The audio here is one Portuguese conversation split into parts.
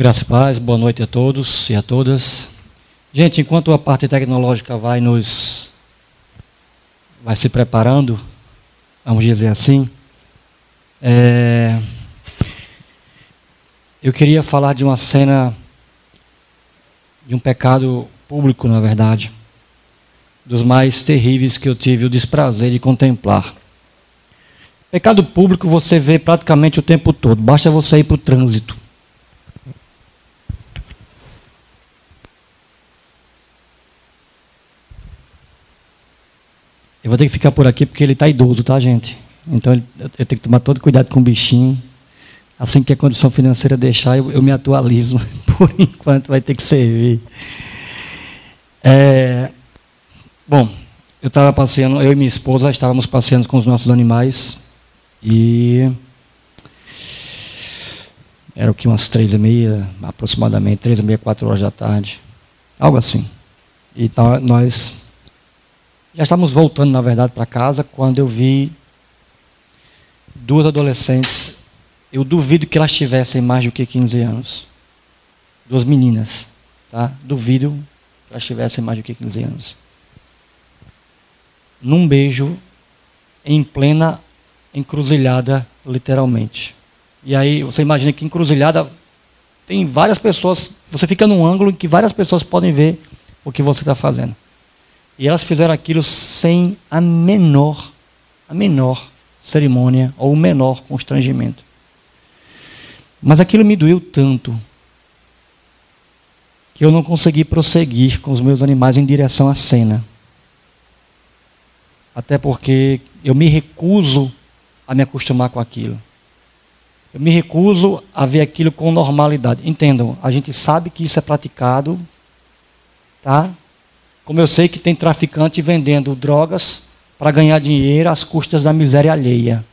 Graças e paz, boa noite a todos e a todas. Gente, enquanto a parte tecnológica vai nos vai se preparando, vamos dizer assim, é, eu queria falar de uma cena de um pecado público, na verdade, dos mais terríveis que eu tive o desprazer de contemplar. Pecado público você vê praticamente o tempo todo, basta você ir para o trânsito. Eu vou ter que ficar por aqui porque ele está idoso, tá, gente? Então eu tenho que tomar todo cuidado com o bichinho. Assim que a condição financeira deixar, eu, eu me atualizo. Por enquanto vai ter que servir. É, bom, eu estava passeando, eu e minha esposa estávamos passeando com os nossos animais e era o que umas três e meia, aproximadamente três e meia, quatro horas da tarde, algo assim. E tá, nós já estávamos voltando, na verdade, para casa quando eu vi duas adolescentes. Eu duvido que elas tivessem mais do que 15 anos. Duas meninas, tá? Duvido que elas tivessem mais do que 15 anos. Num beijo em plena encruzilhada, literalmente. E aí você imagina que encruzilhada tem várias pessoas. Você fica num ângulo em que várias pessoas podem ver o que você está fazendo. E elas fizeram aquilo sem a menor, a menor cerimônia ou o menor constrangimento. Mas aquilo me doeu tanto que eu não consegui prosseguir com os meus animais em direção à cena. Até porque eu me recuso a me acostumar com aquilo. Eu me recuso a ver aquilo com normalidade. Entendam, a gente sabe que isso é praticado, tá? Como eu sei que tem traficante vendendo drogas para ganhar dinheiro às custas da miséria alheia.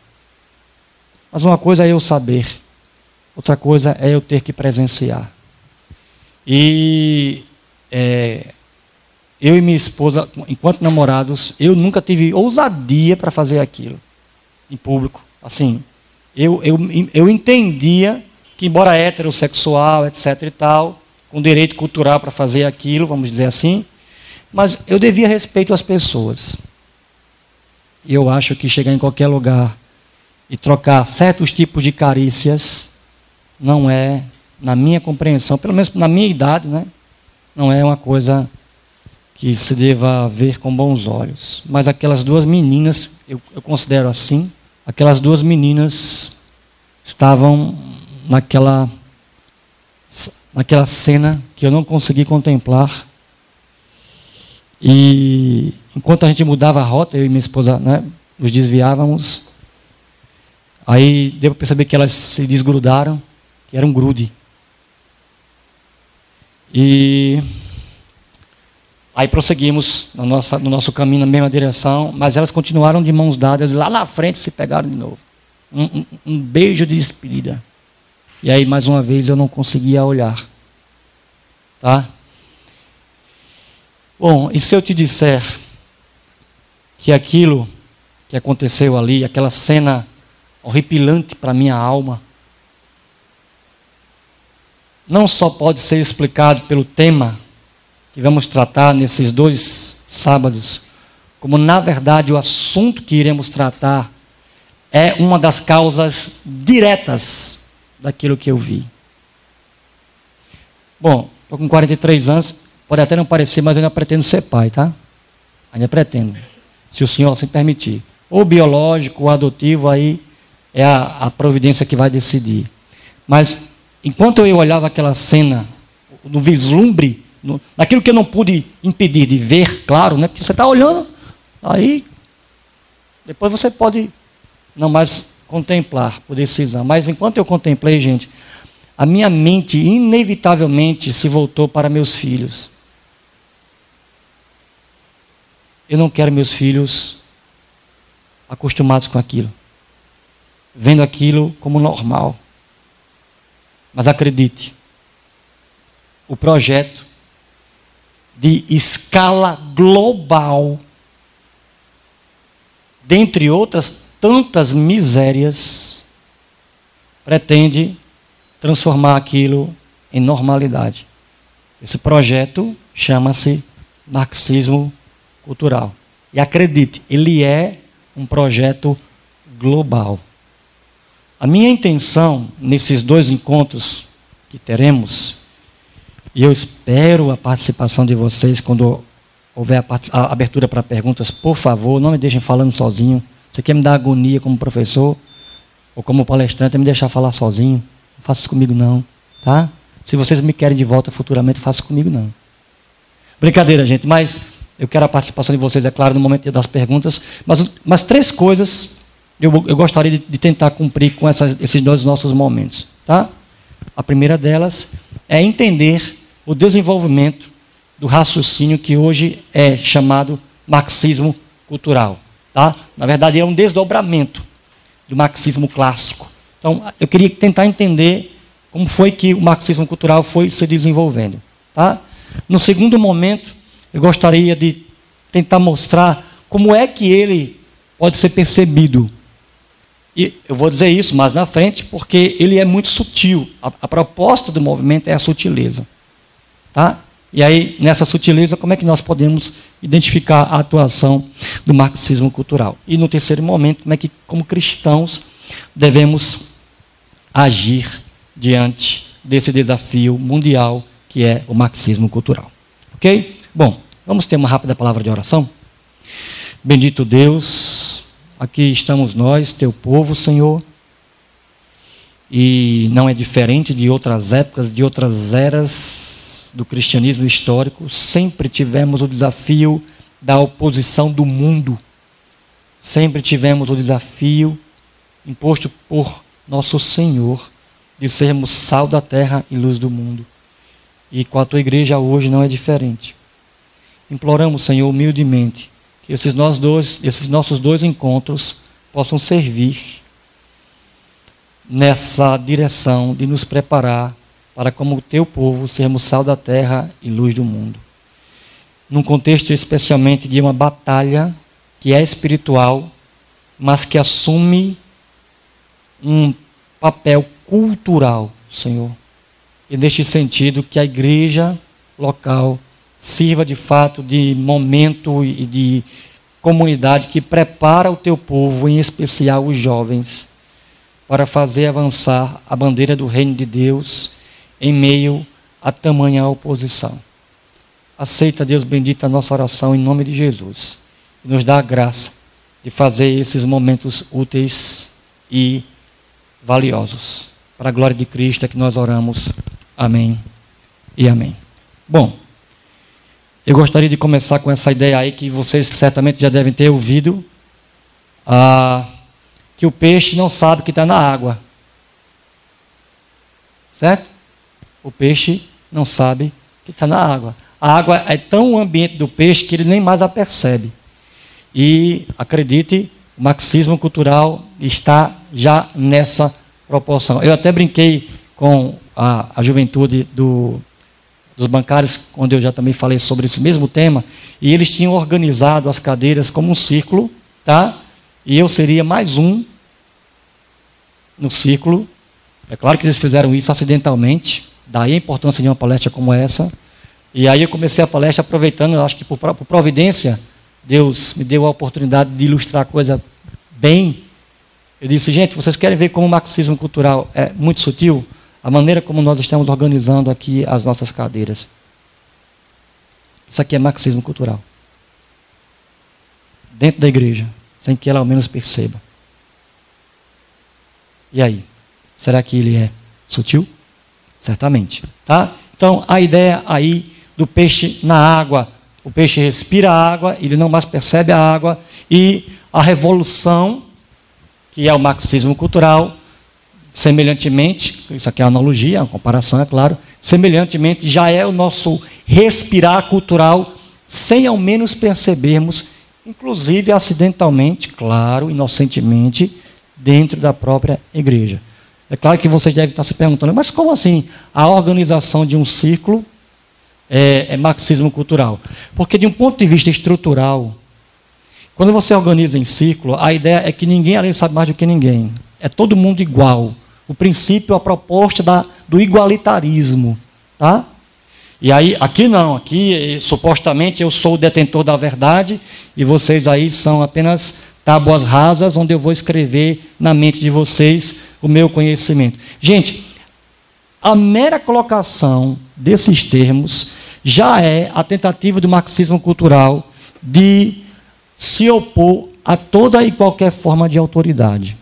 Mas uma coisa é eu saber, outra coisa é eu ter que presenciar. E é, eu e minha esposa, enquanto namorados, eu nunca tive ousadia para fazer aquilo em público. Assim, eu, eu, eu entendia que, embora heterossexual, etc. e tal, com direito cultural para fazer aquilo, vamos dizer assim, mas eu devia respeito às pessoas. E eu acho que chegar em qualquer lugar e trocar certos tipos de carícias não é, na minha compreensão, pelo menos na minha idade, né? Não é uma coisa que se deva ver com bons olhos. Mas aquelas duas meninas, eu, eu considero assim, aquelas duas meninas estavam naquela naquela cena que eu não consegui contemplar e enquanto a gente mudava a rota, eu e minha esposa né, nos desviávamos, aí deu para perceber que elas se desgrudaram, que era um grude. E aí prosseguimos no nosso, no nosso caminho na mesma direção, mas elas continuaram de mãos dadas, lá na frente se pegaram de novo. Um, um, um beijo de despedida. E aí, mais uma vez, eu não conseguia olhar. Tá? Bom, e se eu te disser que aquilo que aconteceu ali, aquela cena horripilante para minha alma, não só pode ser explicado pelo tema que vamos tratar nesses dois sábados, como na verdade o assunto que iremos tratar é uma das causas diretas daquilo que eu vi. Bom, estou com 43 anos, Pode até não parecer, mas eu ainda pretendo ser pai, tá? Ainda pretendo. Se o senhor assim permitir. Ou biológico, ou adotivo, aí é a, a providência que vai decidir. Mas, enquanto eu olhava aquela cena, no vislumbre, no, naquilo que eu não pude impedir de ver, claro, né? Porque você está olhando, aí depois você pode não mais contemplar por decisão. Mas enquanto eu contemplei, gente, a minha mente inevitavelmente se voltou para meus filhos. Eu não quero meus filhos acostumados com aquilo, vendo aquilo como normal. Mas acredite, o projeto de escala global, dentre outras tantas misérias, pretende transformar aquilo em normalidade. Esse projeto chama-se marxismo cultural. E acredite, ele é um projeto global. A minha intenção nesses dois encontros que teremos, e eu espero a participação de vocês quando houver a, abertura para perguntas, por favor, não me deixem falando sozinho. Você quer me dar agonia como professor ou como palestrante, me deixar falar sozinho? Não faça isso comigo não, tá? Se vocês me querem de volta futuramente, faça comigo não. Brincadeira, gente, mas eu quero a participação de vocês, é claro, no momento das perguntas. Mas, mas três coisas eu, eu gostaria de, de, tentar cumprir com essas, esses dois nossos momentos. Tá? A primeira delas é entender o desenvolvimento do raciocínio que hoje é chamado marxismo cultural. Tá? Na verdade, é um desdobramento do marxismo clássico. Então, eu queria tentar entender como foi que o marxismo cultural foi se desenvolvendo. Tá? No segundo momento, eu gostaria de tentar mostrar como é que ele pode ser percebido. E eu vou dizer isso mais na frente, porque ele é muito sutil. A, a proposta do movimento é a sutileza. Tá? E aí, nessa sutileza, como é que nós podemos identificar a atuação do marxismo cultural? E no terceiro momento, como é que, como cristãos, devemos agir diante desse desafio mundial que é o marxismo cultural. Ok? Bom, vamos ter uma rápida palavra de oração? Bendito Deus, aqui estamos nós, teu povo, Senhor, e não é diferente de outras épocas, de outras eras do cristianismo histórico, sempre tivemos o desafio da oposição do mundo, sempre tivemos o desafio imposto por nosso Senhor de sermos sal da terra e luz do mundo. E com a tua igreja hoje não é diferente. Imploramos, Senhor, humildemente, que esses, dois, esses nossos dois encontros possam servir nessa direção de nos preparar para, como teu povo, sermos sal da terra e luz do mundo. Num contexto especialmente de uma batalha que é espiritual, mas que assume um papel cultural, Senhor. E neste sentido, que a igreja local sirva de fato de momento e de comunidade que prepara o teu povo, em especial os jovens, para fazer avançar a bandeira do reino de Deus em meio a tamanha oposição. Aceita, Deus bendito, a nossa oração em nome de Jesus. E nos dá a graça de fazer esses momentos úteis e valiosos. Para a glória de Cristo é que nós oramos. Amém e amém. Bom, eu gostaria de começar com essa ideia aí que vocês certamente já devem ter ouvido, ah, que o peixe não sabe que está na água. Certo? O peixe não sabe que está na água. A água é tão o ambiente do peixe que ele nem mais a percebe. E acredite, o marxismo cultural está já nessa proporção. Eu até brinquei com a, a juventude do, dos bancários, onde eu já também falei sobre esse mesmo tema, e eles tinham organizado as cadeiras como um círculo, tá? E eu seria mais um no círculo. É claro que eles fizeram isso acidentalmente, daí a importância de uma palestra como essa. E aí eu comecei a palestra aproveitando, acho que por providência, Deus me deu a oportunidade de ilustrar a coisa bem eu disse, gente, vocês querem ver como o marxismo cultural é muito sutil? A maneira como nós estamos organizando aqui as nossas cadeiras. Isso aqui é marxismo cultural. Dentro da igreja, sem que ela ao menos perceba. E aí? Será que ele é sutil? Certamente. Tá? Então, a ideia aí do peixe na água. O peixe respira a água, ele não mais percebe a água. E a revolução que é o marxismo cultural, semelhantemente, isso aqui é analogia, uma comparação, é claro, semelhantemente já é o nosso respirar cultural, sem ao menos percebermos, inclusive acidentalmente, claro, inocentemente, dentro da própria igreja. É claro que vocês devem estar se perguntando, mas como assim a organização de um círculo é, é marxismo cultural? Porque, de um ponto de vista estrutural, quando você organiza em ciclo, a ideia é que ninguém ali sabe mais do que ninguém. É todo mundo igual. O princípio, a proposta da, do igualitarismo. Tá? E aí, aqui não, aqui supostamente eu sou o detentor da verdade e vocês aí são apenas tábuas rasas onde eu vou escrever na mente de vocês o meu conhecimento. Gente, a mera colocação desses termos já é a tentativa do marxismo cultural de se opor a toda e qualquer forma de autoridade.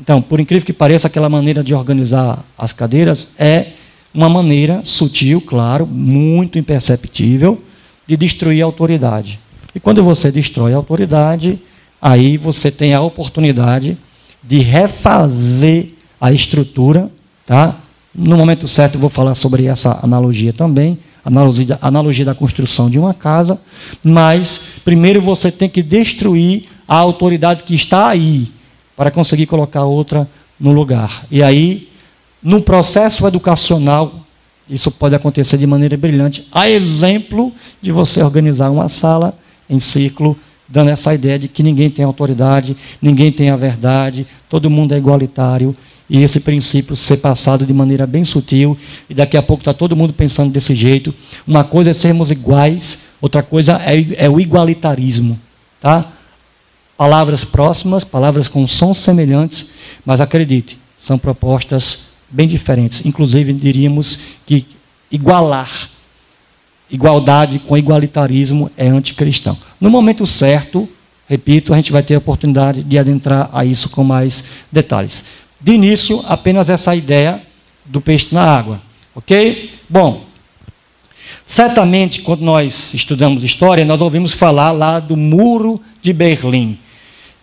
Então, por incrível que pareça, aquela maneira de organizar as cadeiras é uma maneira sutil, claro, muito imperceptível, de destruir a autoridade. E quando você destrói a autoridade, aí você tem a oportunidade de refazer a estrutura, tá? No momento certo vou falar sobre essa analogia também, analogia, analogia da construção de uma casa, mas primeiro você tem que destruir a autoridade que está aí, para conseguir colocar outra no lugar. E aí, no processo educacional, isso pode acontecer de maneira brilhante, a exemplo de você organizar uma sala em círculo, dando essa ideia de que ninguém tem autoridade, ninguém tem a verdade, todo mundo é igualitário, e esse princípio ser passado de maneira bem sutil, e daqui a pouco está todo mundo pensando desse jeito. Uma coisa é sermos iguais, outra coisa é, é o igualitarismo. Tá? Palavras próximas, palavras com sons semelhantes, mas acredite, são propostas bem diferentes. Inclusive, diríamos que igualar, igualdade com igualitarismo é anticristão. No momento certo, repito, a gente vai ter a oportunidade de adentrar a isso com mais detalhes. De início, apenas essa ideia do peixe na água. Ok? Bom, certamente, quando nós estudamos história, nós ouvimos falar lá do Muro de Berlim.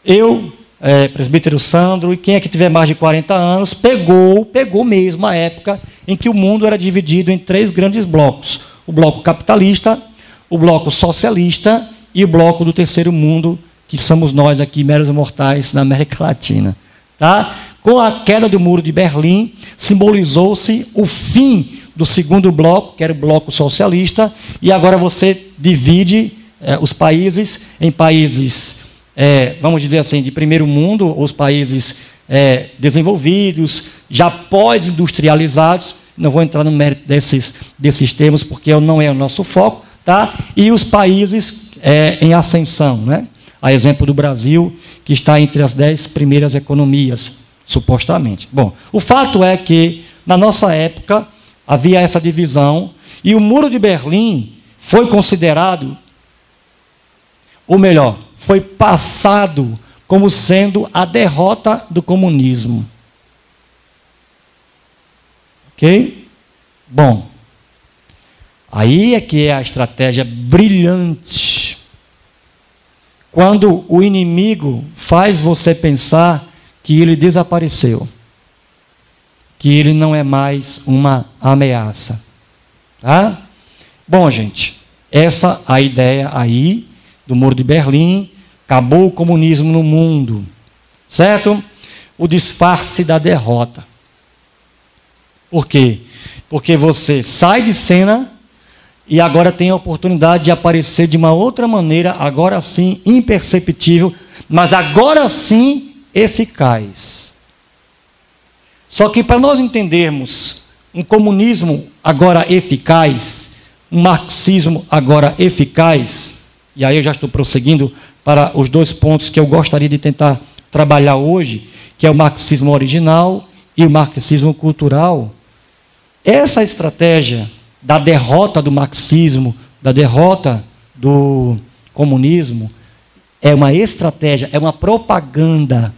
Eu, é, presbítero Sandro, e quem é que tiver mais de 40 anos, pegou, pegou mesmo a época em que o mundo era dividido em três grandes blocos: o bloco capitalista, o bloco socialista e o bloco do terceiro mundo, que somos nós aqui, meros mortais, na América Latina. Tá? Com a queda do muro de Berlim, simbolizou-se o fim do segundo bloco, que era o bloco socialista, e agora você divide é, os países em países é, vamos dizer assim, de primeiro mundo, os países é, desenvolvidos, já pós-industrializados, não vou entrar no mérito desses, desses termos, porque não é o nosso foco, tá? e os países é, em ascensão, né? a exemplo do Brasil, que está entre as dez primeiras economias, supostamente. Bom, o fato é que, na nossa época, havia essa divisão, e o Muro de Berlim foi considerado, ou melhor, foi passado como sendo a derrota do comunismo. Ok? Bom, aí é que é a estratégia brilhante. Quando o inimigo faz você pensar que ele desapareceu, que ele não é mais uma ameaça. Tá? Bom, gente, essa a ideia aí do Muro de Berlim, Acabou o comunismo no mundo. Certo? O disfarce da derrota. Por quê? Porque você sai de cena e agora tem a oportunidade de aparecer de uma outra maneira, agora sim imperceptível, mas agora sim eficaz. Só que para nós entendermos um comunismo agora eficaz, um marxismo agora eficaz, e aí eu já estou prosseguindo para os dois pontos que eu gostaria de tentar trabalhar hoje, que é o marxismo original e o marxismo cultural. Essa estratégia da derrota do marxismo, da derrota do comunismo, é uma estratégia, é uma propaganda,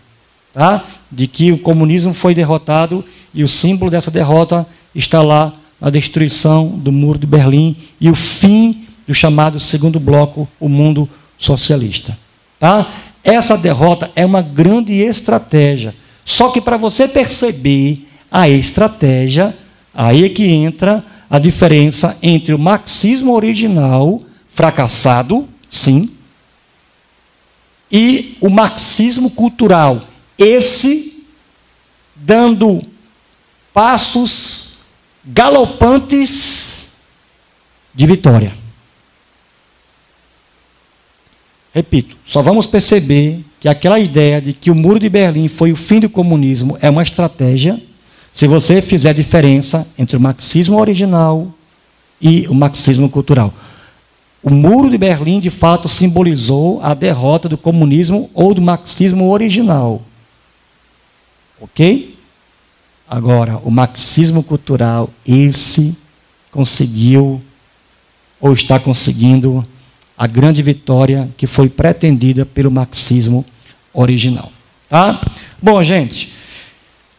tá? De que o comunismo foi derrotado e o símbolo dessa derrota está lá na destruição do muro de Berlim e o fim do chamado segundo bloco, o mundo socialista. Tá? Essa derrota é uma grande estratégia. Só que para você perceber a estratégia, aí é que entra a diferença entre o marxismo original, fracassado, sim, e o marxismo cultural. Esse dando passos galopantes de vitória. Repito, só vamos perceber que aquela ideia de que o Muro de Berlim foi o fim do comunismo é uma estratégia se você fizer diferença entre o marxismo original e o marxismo cultural. O muro de Berlim, de fato, simbolizou a derrota do comunismo ou do marxismo original. Ok? Agora, o marxismo cultural, esse conseguiu, ou está conseguindo, a grande vitória que foi pretendida pelo marxismo original. Tá? Bom, gente,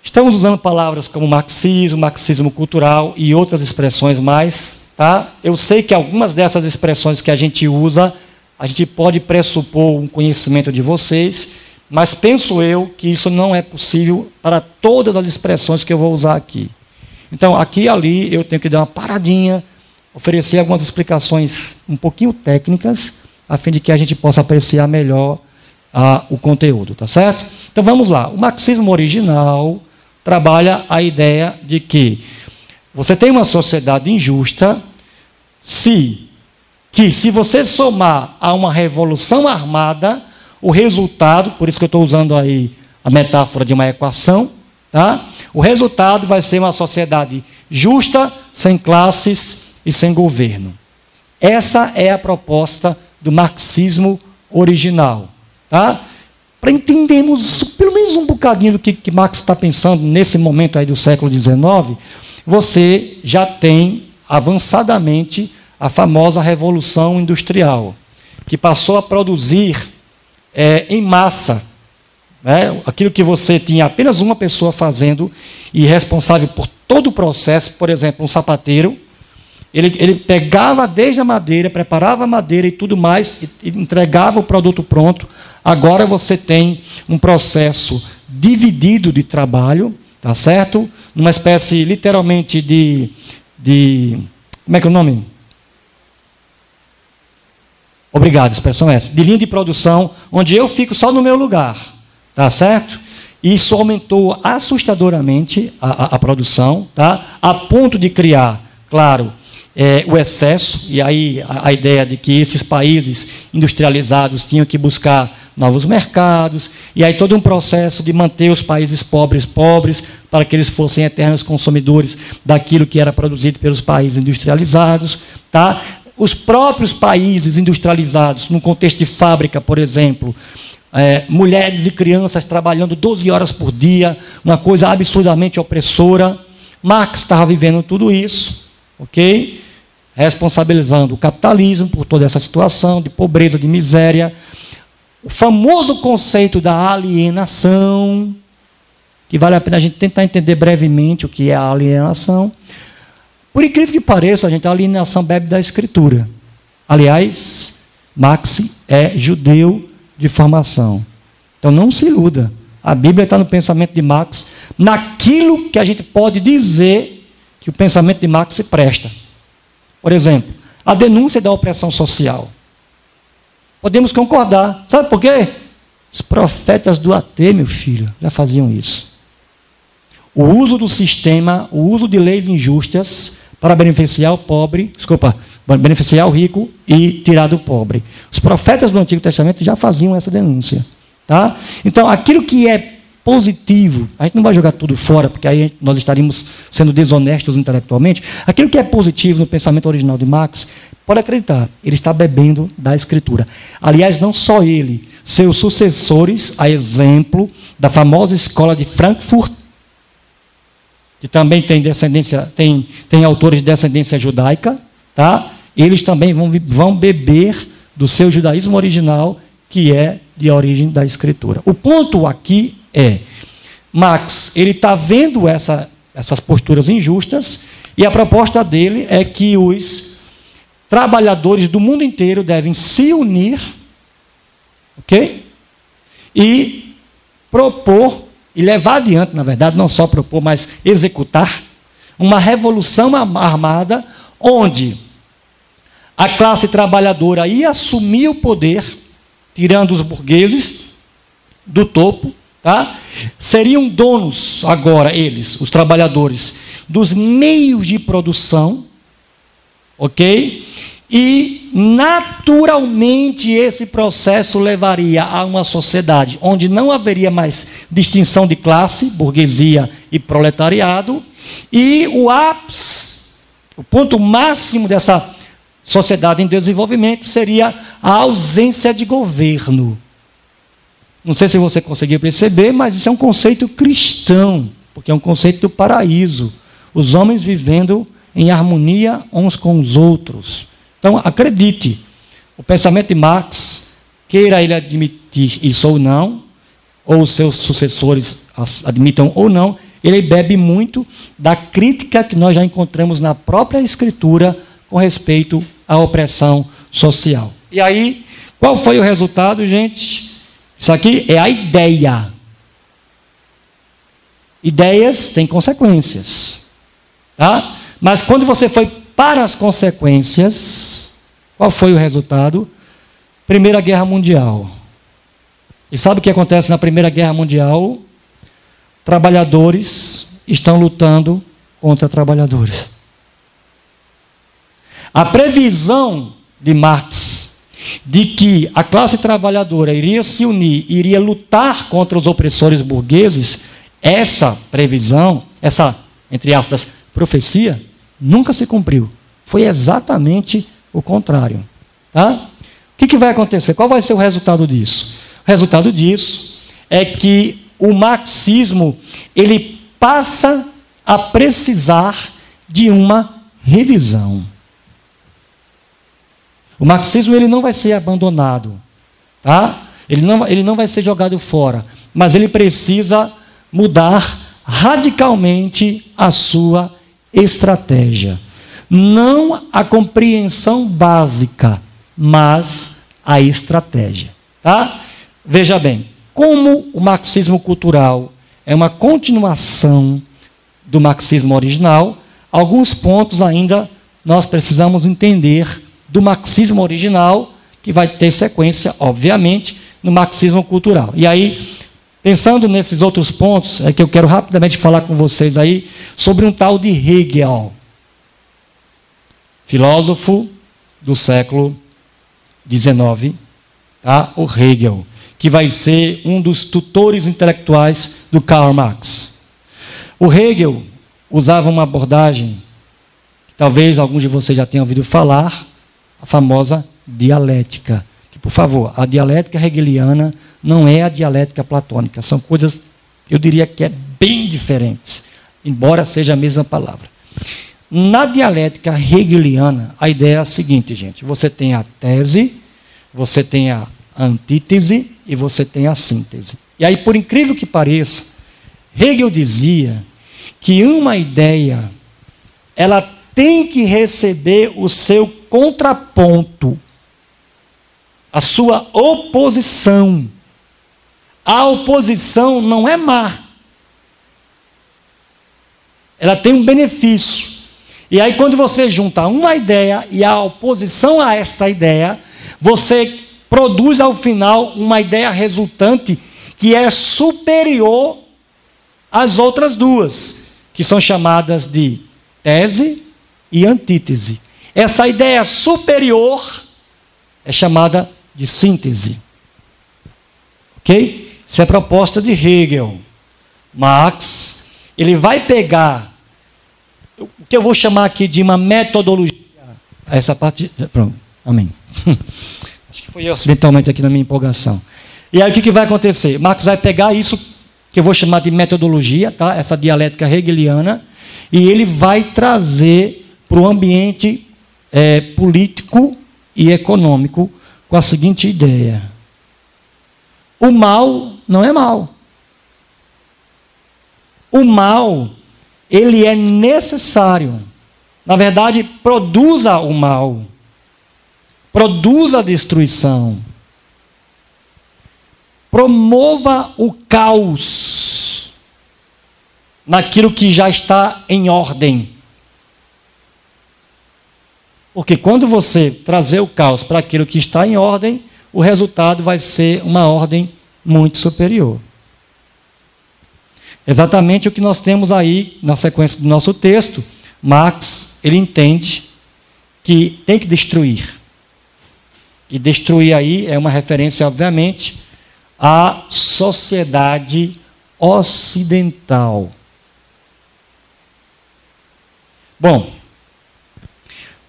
estamos usando palavras como marxismo, marxismo cultural e outras expressões mais. Tá? Eu sei que algumas dessas expressões que a gente usa, a gente pode pressupor um conhecimento de vocês mas penso eu que isso não é possível para todas as expressões que eu vou usar aqui. Então, aqui e ali, eu tenho que dar uma paradinha, oferecer algumas explicações um pouquinho técnicas, a fim de que a gente possa apreciar melhor ah, o conteúdo, tá certo? Então vamos lá. O marxismo original trabalha a ideia de que você tem uma sociedade injusta se que se você somar a uma revolução armada, o resultado, por isso que eu estou usando aí a metáfora de uma equação, tá? O resultado vai ser uma sociedade justa, sem classes e sem governo. Essa é a proposta do marxismo original, tá? Para entendermos pelo menos um bocadinho do que, que Marx está pensando nesse momento aí do século XIX, você já tem avançadamente a famosa revolução industrial, que passou a produzir é, em massa. Né? Aquilo que você tinha apenas uma pessoa fazendo e responsável por todo o processo, por exemplo, um sapateiro, ele, ele pegava desde a madeira, preparava a madeira e tudo mais, e, e entregava o produto pronto. Agora você tem um processo dividido de trabalho, tá certo? Numa espécie literalmente de, de como é que é o nome? Obrigado, expressão é essa. De linha de produção, onde eu fico só no meu lugar. Tá certo? Isso aumentou assustadoramente a, a, a produção, tá? a ponto de criar, claro, é, o excesso, e aí a, a, ideia de que esses países industrializados tinham que buscar novos mercados, e aí todo um processo de manter os países pobres pobres, para que eles fossem eternos consumidores daquilo que era produzido pelos países industrializados. Tá? Os próprios países industrializados, no contexto de fábrica, por exemplo, é, mulheres e crianças trabalhando 12 horas por dia, uma coisa absurdamente opressora. Marx estava vivendo tudo isso, ok? Responsabilizando o capitalismo por toda essa situação de pobreza, de miséria. O famoso conceito da alienação, que vale a pena a gente tentar entender brevemente o que é a alienação. Por incrível que pareça, gente, a alienação bebe da escritura. Aliás, Max é judeu de formação. Então não se iluda. A Bíblia está no pensamento de Max, naquilo que a gente pode dizer que o pensamento de Max se presta. Por exemplo, a denúncia da opressão social. Podemos concordar. Sabe por quê? Os profetas do AT, meu filho, já faziam isso. O uso do sistema, o uso de leis injustas para beneficiar o pobre, desculpa, beneficiar o rico e tirar do pobre. Os profetas do Antigo Testamento já faziam essa denúncia. Tá? Então, aquilo que é positivo, a gente não vai jogar tudo fora, porque aí nós estaríamos sendo desonestos intelectualmente. Aquilo que é positivo no pensamento original de Marx, pode acreditar, ele está bebendo da Escritura. Aliás, não só ele, seus sucessores, a exemplo da famosa escola de Frankfurt, que também tem descendência, tem, tem autores de descendência judaica, tá? Eles também vão, vão beber do seu judaísmo original, que é de origem da escritura. O ponto aqui é, Max, ele está vendo essa, essas posturas injustas, e a proposta dele é que os trabalhadores do mundo inteiro devem se unir, ok? E propor e levar adiante, na verdade, não só propor, mas executar uma revolução armada onde a classe trabalhadora ia assumir o poder, tirando os burgueses do topo, tá? Seriam donos agora eles, os trabalhadores, dos meios de produção, OK? E naturalmente esse processo levaria a uma sociedade onde não haveria mais distinção de classe, burguesia e proletariado, e o ápice, o ponto máximo dessa sociedade em desenvolvimento seria a ausência de governo. Não sei se você conseguiu perceber, mas isso é um conceito cristão, porque é um conceito do paraíso. Os homens vivendo em harmonia uns com os outros. Então, acredite, o pensamento de Marx, queira ele admitir isso ou não, ou seus sucessores admitam ou não, ele bebe muito da crítica que nós já encontramos na própria Escritura com respeito à opressão social. E aí, qual foi o resultado, gente? Isso aqui é a ideia. Ideias têm consequências. Tá? Mas quando você foi para as consequências, qual foi o resultado? Primeira Guerra Mundial. E sabe o que acontece na Primeira Guerra Mundial? Trabalhadores estão lutando contra trabalhadores. A previsão de Marx de que a classe trabalhadora iria se unir, iria lutar contra os opressores burgueses, essa previsão, essa, entre aspas, profecia, nunca se cumpriu. Foi exatamente o contrário. Tá? O que, que vai acontecer? Qual vai ser o resultado disso? O resultado disso é que o marxismo ele passa a precisar de uma revisão. O marxismo ele não vai ser abandonado, tá? Ele não, ele não vai ser jogado fora, mas ele precisa mudar radicalmente a sua estratégia. Não a compreensão básica, mas a estratégia. Tá? Veja bem, como o marxismo cultural é uma continuação do marxismo original, alguns pontos ainda nós precisamos entender do marxismo original, que vai ter sequência, obviamente, no marxismo cultural. E aí, Pensando nesses outros pontos, é que eu quero rapidamente falar com vocês aí sobre um tal de Hegel, filósofo do século XIX, tá? o Hegel, que vai ser um dos tutores intelectuais do Karl Marx. O Hegel usava uma abordagem que talvez alguns de vocês já tenham ouvido falar, a famosa dialética. Que, por favor, a dialética hegeliana não é a dialética platônica. São coisas, eu diria que é bem diferentes, embora seja a mesma palavra. Na dialética hegeliana, a ideia é a seguinte, gente: você tem a tese, você tem a antítese e você tem a síntese. E aí, por incrível que pareça, Hegel dizia que uma ideia ela tem que receber o seu contraponto, a sua oposição. A oposição não é má. Ela tem um benefício. E aí, quando você junta uma ideia e a oposição a esta ideia, você produz ao final uma ideia resultante que é superior às outras duas, que são chamadas de tese e antítese. Essa ideia superior é chamada de síntese. Ok? Isso é proposta de Hegel. Marx, ele vai pegar o que eu vou chamar aqui de uma metodologia. Essa parte. Pronto, amém. Acho que foi acidentalmente aqui na minha empolgação. E aí o que, que vai acontecer? Marx vai pegar isso que eu vou chamar de metodologia, tá? essa dialética hegeliana, e ele vai trazer para o ambiente é, político e econômico com a seguinte ideia o mal não é mal. O mal, ele é necessário. Na verdade, produza o mal. Produza a destruição. Promova o caos naquilo que já está em ordem. Porque quando você trazer o caos para aquilo que está em ordem, o resultado vai ser uma ordem muito superior. Exatamente o que nós temos aí na sequência do nosso texto. Marx, ele entende que tem que destruir. E destruir aí é uma referência, obviamente, à sociedade ocidental. Bom,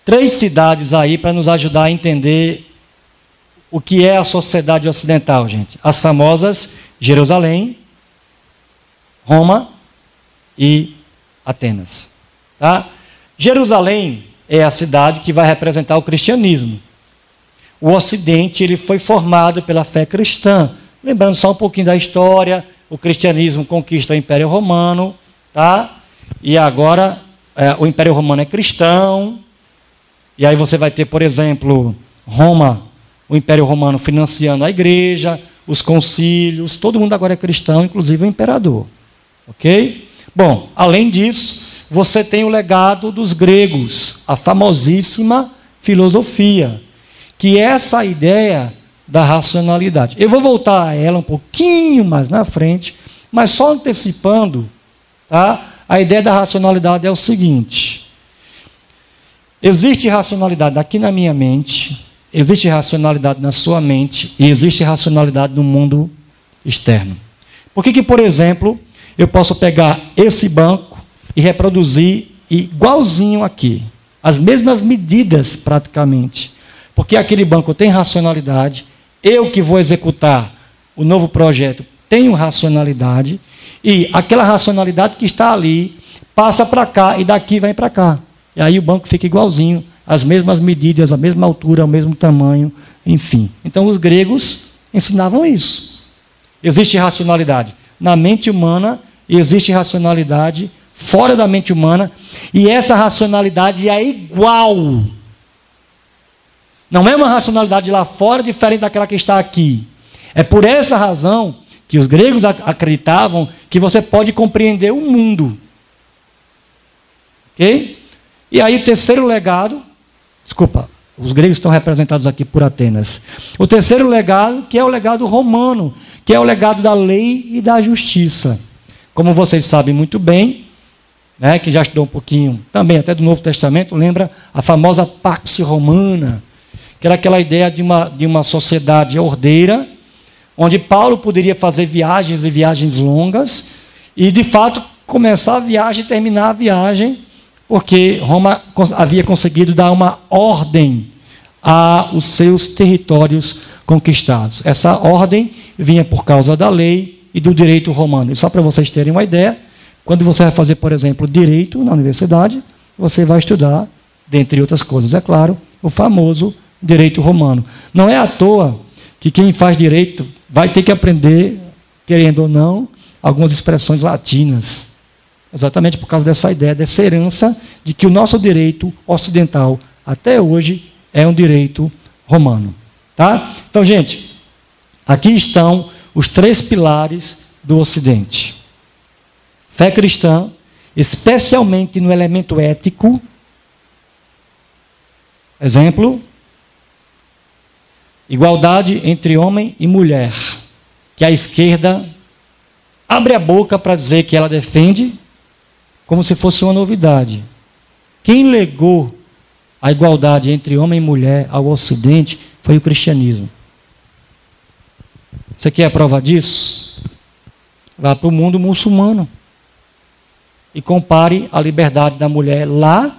três cidades aí para nos ajudar a entender o que é a sociedade ocidental, gente. As famosas Jerusalém, Roma e Atenas. Tá? Jerusalém é a cidade que vai representar o cristianismo. O Ocidente ele foi formado pela fé cristã. Lembrando só um pouquinho da história, o cristianismo conquista o Império Romano, tá? E agora é, o Império Romano é cristão. E aí você vai ter, por exemplo, Roma, o Império Romano financiando a igreja, os concílios, todo mundo agora é cristão, inclusive o imperador. Ok? Bom, além disso, você tem o legado dos gregos, a famosíssima filosofia, que é essa ideia da racionalidade. Eu vou voltar a ela um pouquinho mais na frente, mas só antecipando, tá? A ideia da racionalidade é o seguinte: existe racionalidade aqui na minha mente, Existe racionalidade na sua mente e existe racionalidade no mundo externo. Por que, que, por exemplo, eu posso pegar esse banco e reproduzir igualzinho aqui? As mesmas medidas, praticamente. Porque aquele banco tem racionalidade, eu que vou executar o novo projeto tenho racionalidade, e aquela racionalidade que está ali passa para cá e daqui vem para cá. E aí o banco fica igualzinho as mesmas medidas, a mesma altura, o mesmo tamanho, enfim. Então os gregos ensinavam isso. Existe racionalidade na mente humana existe racionalidade fora da mente humana, e essa racionalidade é igual. Não é uma racionalidade lá fora diferente daquela que está aqui. É por essa razão que os gregos acreditavam que você pode compreender o mundo. Ok? E aí o terceiro legado Desculpa, os gregos estão representados aqui por Atenas. O terceiro legado, que é o legado romano, que é o legado da lei e da justiça. Como vocês sabem muito bem, né, que já estudou um pouquinho também até do Novo Testamento, lembra a famosa Pax Romana, que era aquela ideia de uma, de uma sociedade ordeira, onde Paulo poderia fazer viagens e viagens longas, e de fato começar a viagem e terminar a viagem porque Roma havia conseguido dar uma ordem aos seus territórios conquistados. Essa ordem vinha por causa da lei e do direito romano. E só para vocês terem uma ideia, quando você vai fazer, por exemplo, direito na universidade, você vai estudar, dentre outras coisas, é claro, o famoso direito romano. Não é à toa que quem faz direito vai ter que aprender, querendo ou não, algumas expressões latinas. Exatamente por causa dessa ideia, dessa herança de que o nosso direito ocidental, até hoje, é um direito romano. Tá? Então, gente, aqui estão os três pilares do Ocidente: fé cristã, especialmente no elemento ético. Exemplo: igualdade entre homem e mulher, que a esquerda abre a boca para dizer que ela defende, como se fosse uma novidade. Quem legou a igualdade entre homem e mulher ao Ocidente foi o cristianismo. Você quer a prova disso? Vá para o mundo muçulmano e compare a liberdade da mulher lá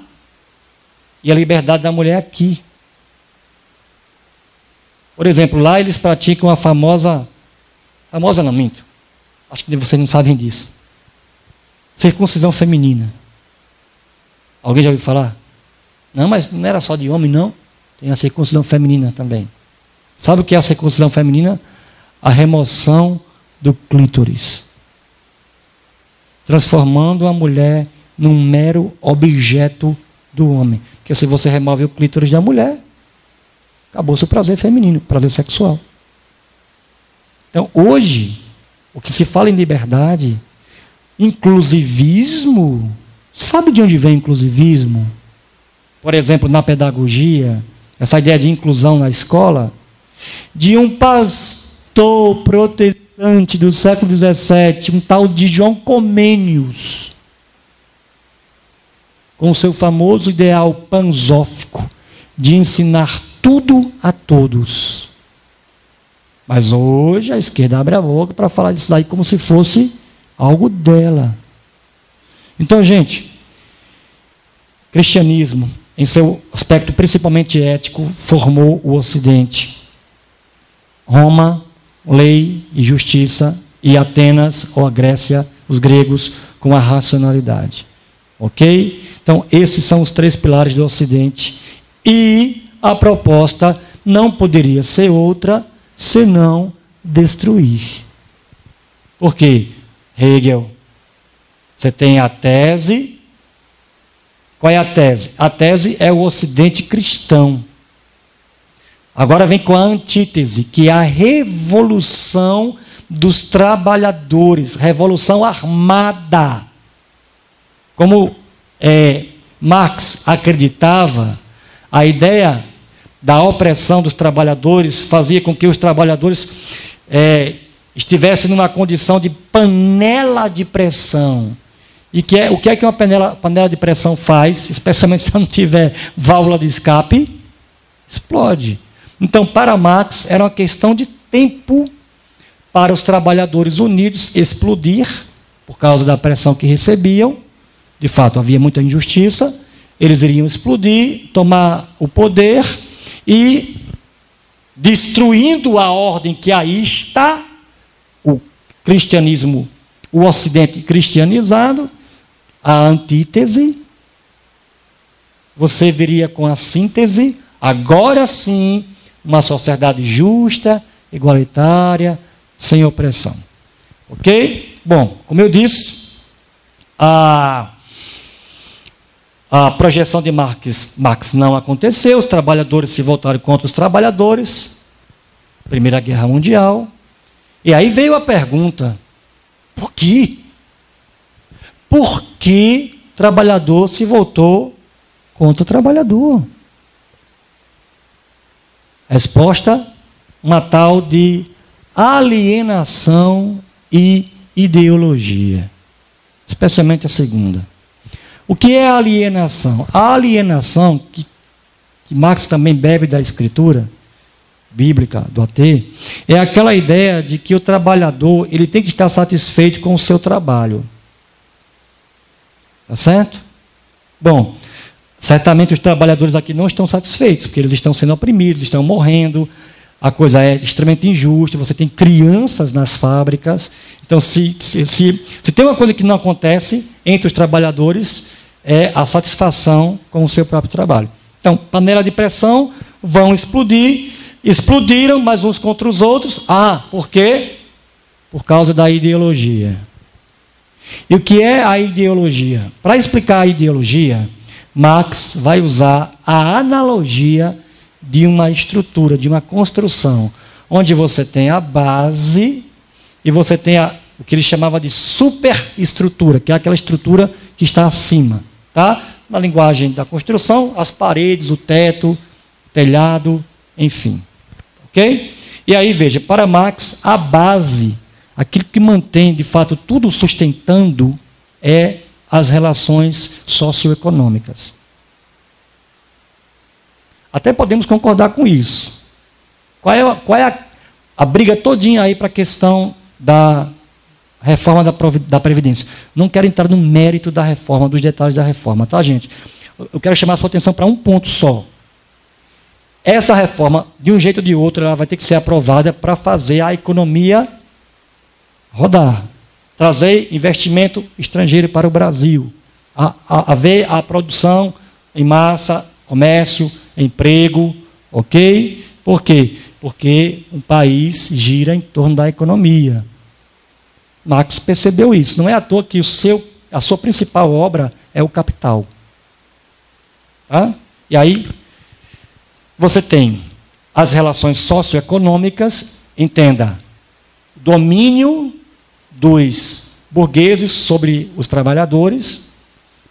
e a liberdade da mulher aqui. Por exemplo, lá eles praticam a famosa, famosa não minto, acho que vocês não sabem disso Circuncisão feminina. Alguém já ouviu falar? Não, mas não era só de homem, não. Tem a circuncisão feminina também. Sabe o que é a circuncisão feminina? A remoção do clítoris. Transformando a mulher num mero objeto do homem. Porque se você remove o clítoris da mulher, acabou seu prazer feminino, prazer sexual. Então, hoje, o que se fala em liberdade inclusivismo. Sabe de onde vem inclusivismo? Por exemplo, na pedagogia, essa ideia de inclusão na escola, de um pastor protestante do século XVII, um tal de João Comênios, com seu famoso ideal panzófico, de ensinar tudo a todos. Mas hoje a esquerda abre a boca para falar disso daí como se fosse algo dela. Então, gente, cristianismo, em seu aspecto principalmente ético, formou o Ocidente. Roma, lei e justiça, e Atenas ou a Grécia, os gregos, com a racionalidade. Ok? Então, esses são os três pilares do Ocidente. E a proposta não poderia ser outra senão destruir. Por quê? Hegel, você tem a tese. Qual é a tese? A tese é o Ocidente cristão. Agora vem com a antítese, que é a revolução dos trabalhadores, revolução armada. Como é, Marx acreditava, a ideia da opressão dos trabalhadores fazia com que os trabalhadores é, estivessem numa condição de panela de pressão. E que é, o que é que uma panela, panela de pressão faz, especialmente se não tiver válvula de escape? Explode. Então, para Marx, era uma questão de tempo para os trabalhadores unidos explodir, por causa da pressão que recebiam. De fato, havia muita injustiça. Eles iriam explodir, tomar o poder e, destruindo a ordem que aí está, cristianismo, o ocidente cristianizado, a antítese, você viria com a síntese, agora sim, uma sociedade justa, igualitária, sem opressão. Ok? Bom, como eu disse, a, a projeção de Marx, Marx não aconteceu, os trabalhadores se voltaram contra os trabalhadores, Primeira Guerra Mundial. E aí veio a pergunta: por quê? Por que trabalhador se voltou contra o trabalhador? Resposta: uma tal de alienação e ideologia. Especialmente a segunda. O que é alienação? A alienação, que, que Marx também bebe da escritura bíblica do AT, é aquela ideia de que o trabalhador ele tem que estar satisfeito com o seu trabalho. Tá certo? Bom, certamente os trabalhadores aqui não estão satisfeitos, porque eles estão sendo oprimidos, estão morrendo, a coisa é extremamente injusta, você tem crianças nas fábricas. Então, se, se, se, se, tem uma coisa que não acontece entre os trabalhadores, é a satisfação com o seu próprio trabalho. Então, panela de pressão vão explodir, explodiram, mas uns contra os outros. Ah, por quê? Por causa da ideologia. E o que é a ideologia? Para explicar a ideologia, Marx vai usar a analogia de uma estrutura, de uma construção, onde você tem a base e você tem a, o que ele chamava de superestrutura, que é aquela estrutura que está acima. Tá? Na linguagem da construção, as paredes, o teto, o telhado, enfim. Ok? E aí, veja, para Marx, a base, aquilo que mantém de fato tudo sustentando, é as relações socioeconômicas. Até podemos concordar com isso. Qual é, qual é a, a briga todinha aí para a questão da reforma da, da Previdência? Não quero entrar no mérito da reforma, dos detalhes da reforma, tá, gente? Eu quero chamar a sua atenção para um ponto só. Essa reforma, de um jeito ou de outro, ela vai ter que ser aprovada para fazer a economia rodar. Trazer investimento estrangeiro para o Brasil. Haver a, a produção em massa, comércio, emprego, ok? Por quê? Porque um país gira em torno da economia. Marx percebeu isso. Não é à toa que o seu, a sua principal obra é o capital. Tá? E aí, você tem as relações socioeconômicas, entenda, domínio dos burgueses sobre os trabalhadores.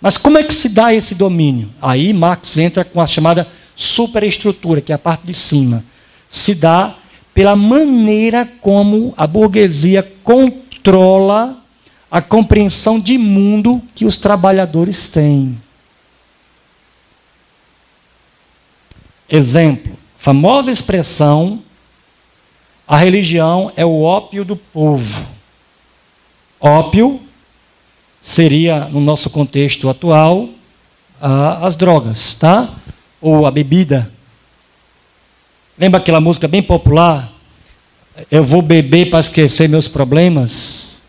Mas como é que se dá esse domínio? Aí Marx entra com a chamada superestrutura, que é a parte de cima, se dá pela maneira como a burguesia controla a compreensão de mundo que os trabalhadores têm. Exemplo, famosa expressão: a religião é o ópio do povo. Ópio seria, no nosso contexto atual, as drogas, tá? Ou a bebida. Lembra aquela música bem popular? Eu vou beber para esquecer meus problemas?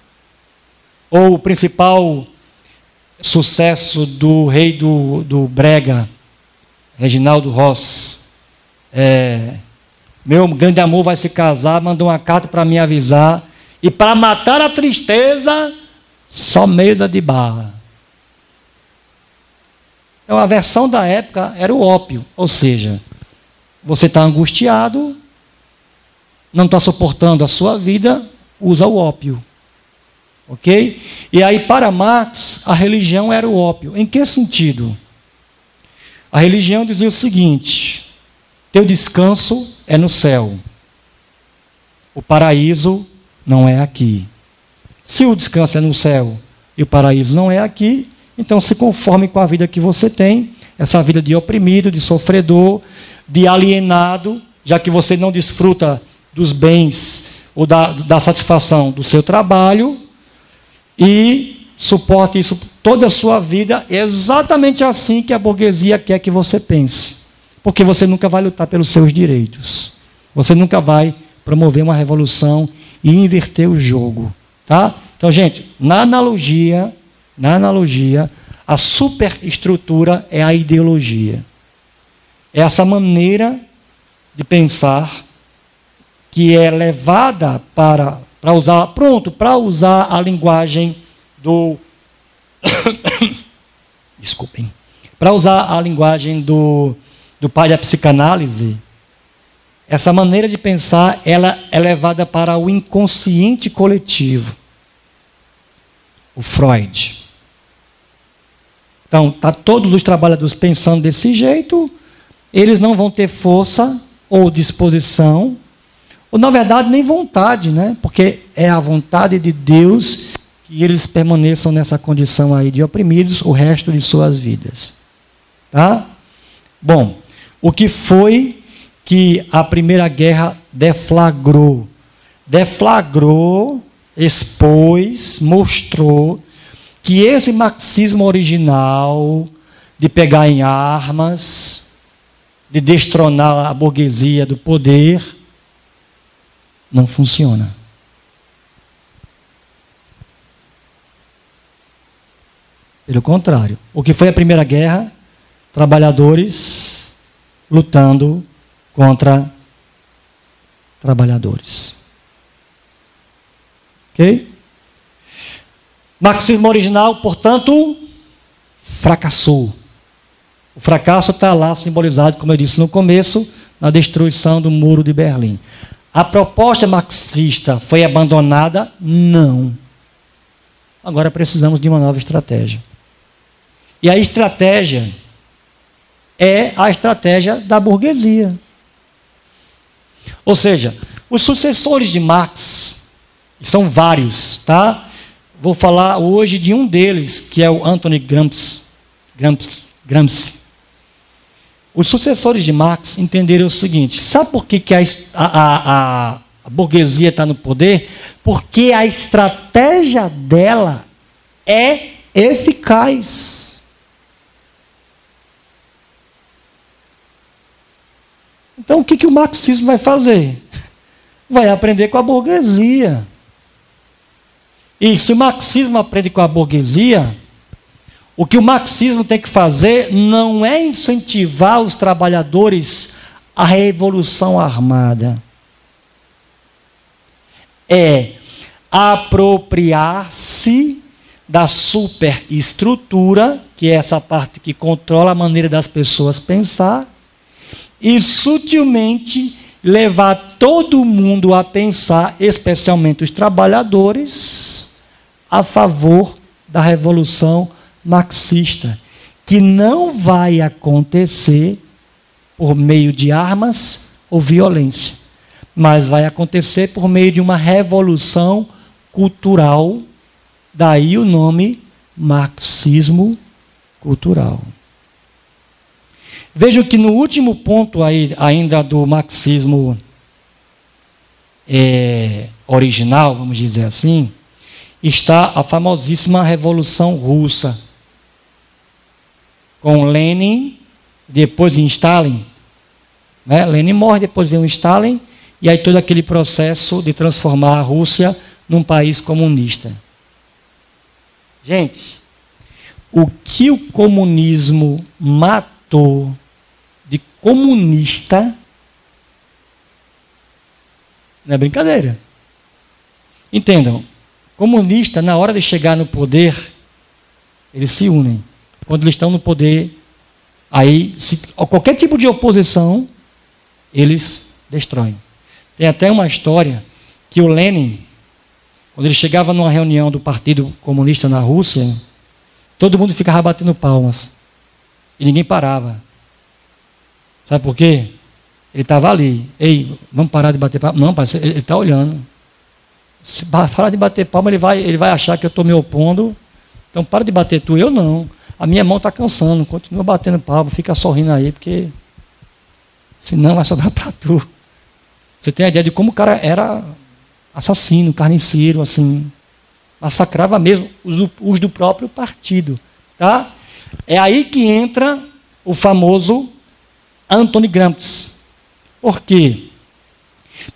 Ou o principal sucesso do rei do, do Brega, Reginaldo Ross. É, meu grande amor vai se casar, mandou uma carta para me avisar. E para matar a tristeza, só mesa de barra. Então a versão da época era o ópio, ou seja, você está angustiado, não está suportando a sua vida, usa o ópio. Ok? E aí, para Marx, a religião era o ópio. Em que sentido? A religião dizia o seguinte: teu descanso é no céu, o paraíso não é aqui. Se o descanso é no céu e o paraíso não é aqui, então se conforme com a vida que você tem, essa vida de oprimido, de sofredor, de alienado, já que você não desfruta dos bens ou da, da satisfação do seu trabalho, e suporte isso toda a sua vida, é exatamente assim que a burguesia quer que você pense. Porque você nunca vai lutar pelos seus direitos. Você nunca vai promover uma revolução e inverter o jogo. Tá? Então, gente, na analogia, na analogia, a superestrutura é a ideologia. É essa maneira de pensar que é levada para, para usar, pronto, para usar a linguagem do desculpem, para usar a linguagem do, do pai da psicanálise, essa maneira de pensar ela é levada para o inconsciente coletivo o Freud. Então, tá todos os trabalhadores pensando desse jeito, eles não vão ter força ou disposição, ou na verdade nem vontade, né? Porque é a vontade de Deus que eles permaneçam nessa condição aí de oprimidos o resto de suas vidas. Tá? Bom, o que foi que a Primeira Guerra deflagrou? Deflagrou expôs, mostrou que esse marxismo original de pegar em armas, de destronar a burguesia do poder, não funciona. Pelo contrário, o que foi a Primeira Guerra? Trabalhadores lutando contra trabalhadores. Ok? Marxismo original, portanto, fracassou. O fracasso está lá simbolizado, como eu disse no começo, na destruição do muro de Berlim. A proposta marxista foi abandonada? Não. Agora precisamos de uma nova estratégia. E a estratégia é a estratégia da burguesia. Ou seja, os sucessores de Marx são vários, tá? Vou falar hoje de um deles, que é o Anthony Gramsci. Gramsci, Gramsci. Os sucessores de Marx entenderam o seguinte: sabe por que, que a, a, a, a burguesia está no poder? Porque a estratégia dela é eficaz. Então o que, que o marxismo vai fazer? Vai aprender com a burguesia. E se o marxismo aprende com a burguesia, o que o marxismo tem que fazer não é incentivar os trabalhadores à revolução armada. É apropriar-se da superestrutura, que é essa parte que controla a maneira das pessoas pensar, e sutilmente levar todo mundo a pensar, especialmente os trabalhadores, a favor da revolução marxista, que não vai acontecer por meio de armas ou violência, mas vai acontecer por meio de uma revolução cultural, daí o nome marxismo cultural. Vejam que no último ponto aí, ainda do marxismo é, original, vamos dizer assim, está a famosíssima Revolução Russa, com Lenin, depois em Stalin. Né? Lenin morre, depois vem o Stalin, e aí todo aquele processo de transformar a Rússia num país comunista. Gente, o que o comunismo matou de comunista não é brincadeira. Entendam, comunista, na hora de chegar no poder, eles se unem. Quando eles estão no poder, aí, se, qualquer tipo de oposição, eles destroem. Tem até uma história que o Lenin, quando ele chegava numa reunião do Partido Comunista na Rússia, todo mundo ficava batendo palmas. E ninguém parava. Sabe por quê? Ele estava ali. Ei, vamos parar de bater palma? Não, pai, ele está olhando. Se parar de bater palma, ele vai, ele vai achar que eu estou me opondo. Então para de bater tu. Eu não. A minha mão está cansando. Continua batendo palma, fica sorrindo aí, porque senão vai sobrar para tu. Você tem a ideia de como o cara era assassino, carniceiro, assim. Massacrava mesmo os, os do próprio partido. Tá? É aí que entra o famoso Anthony Gramsci. Por quê?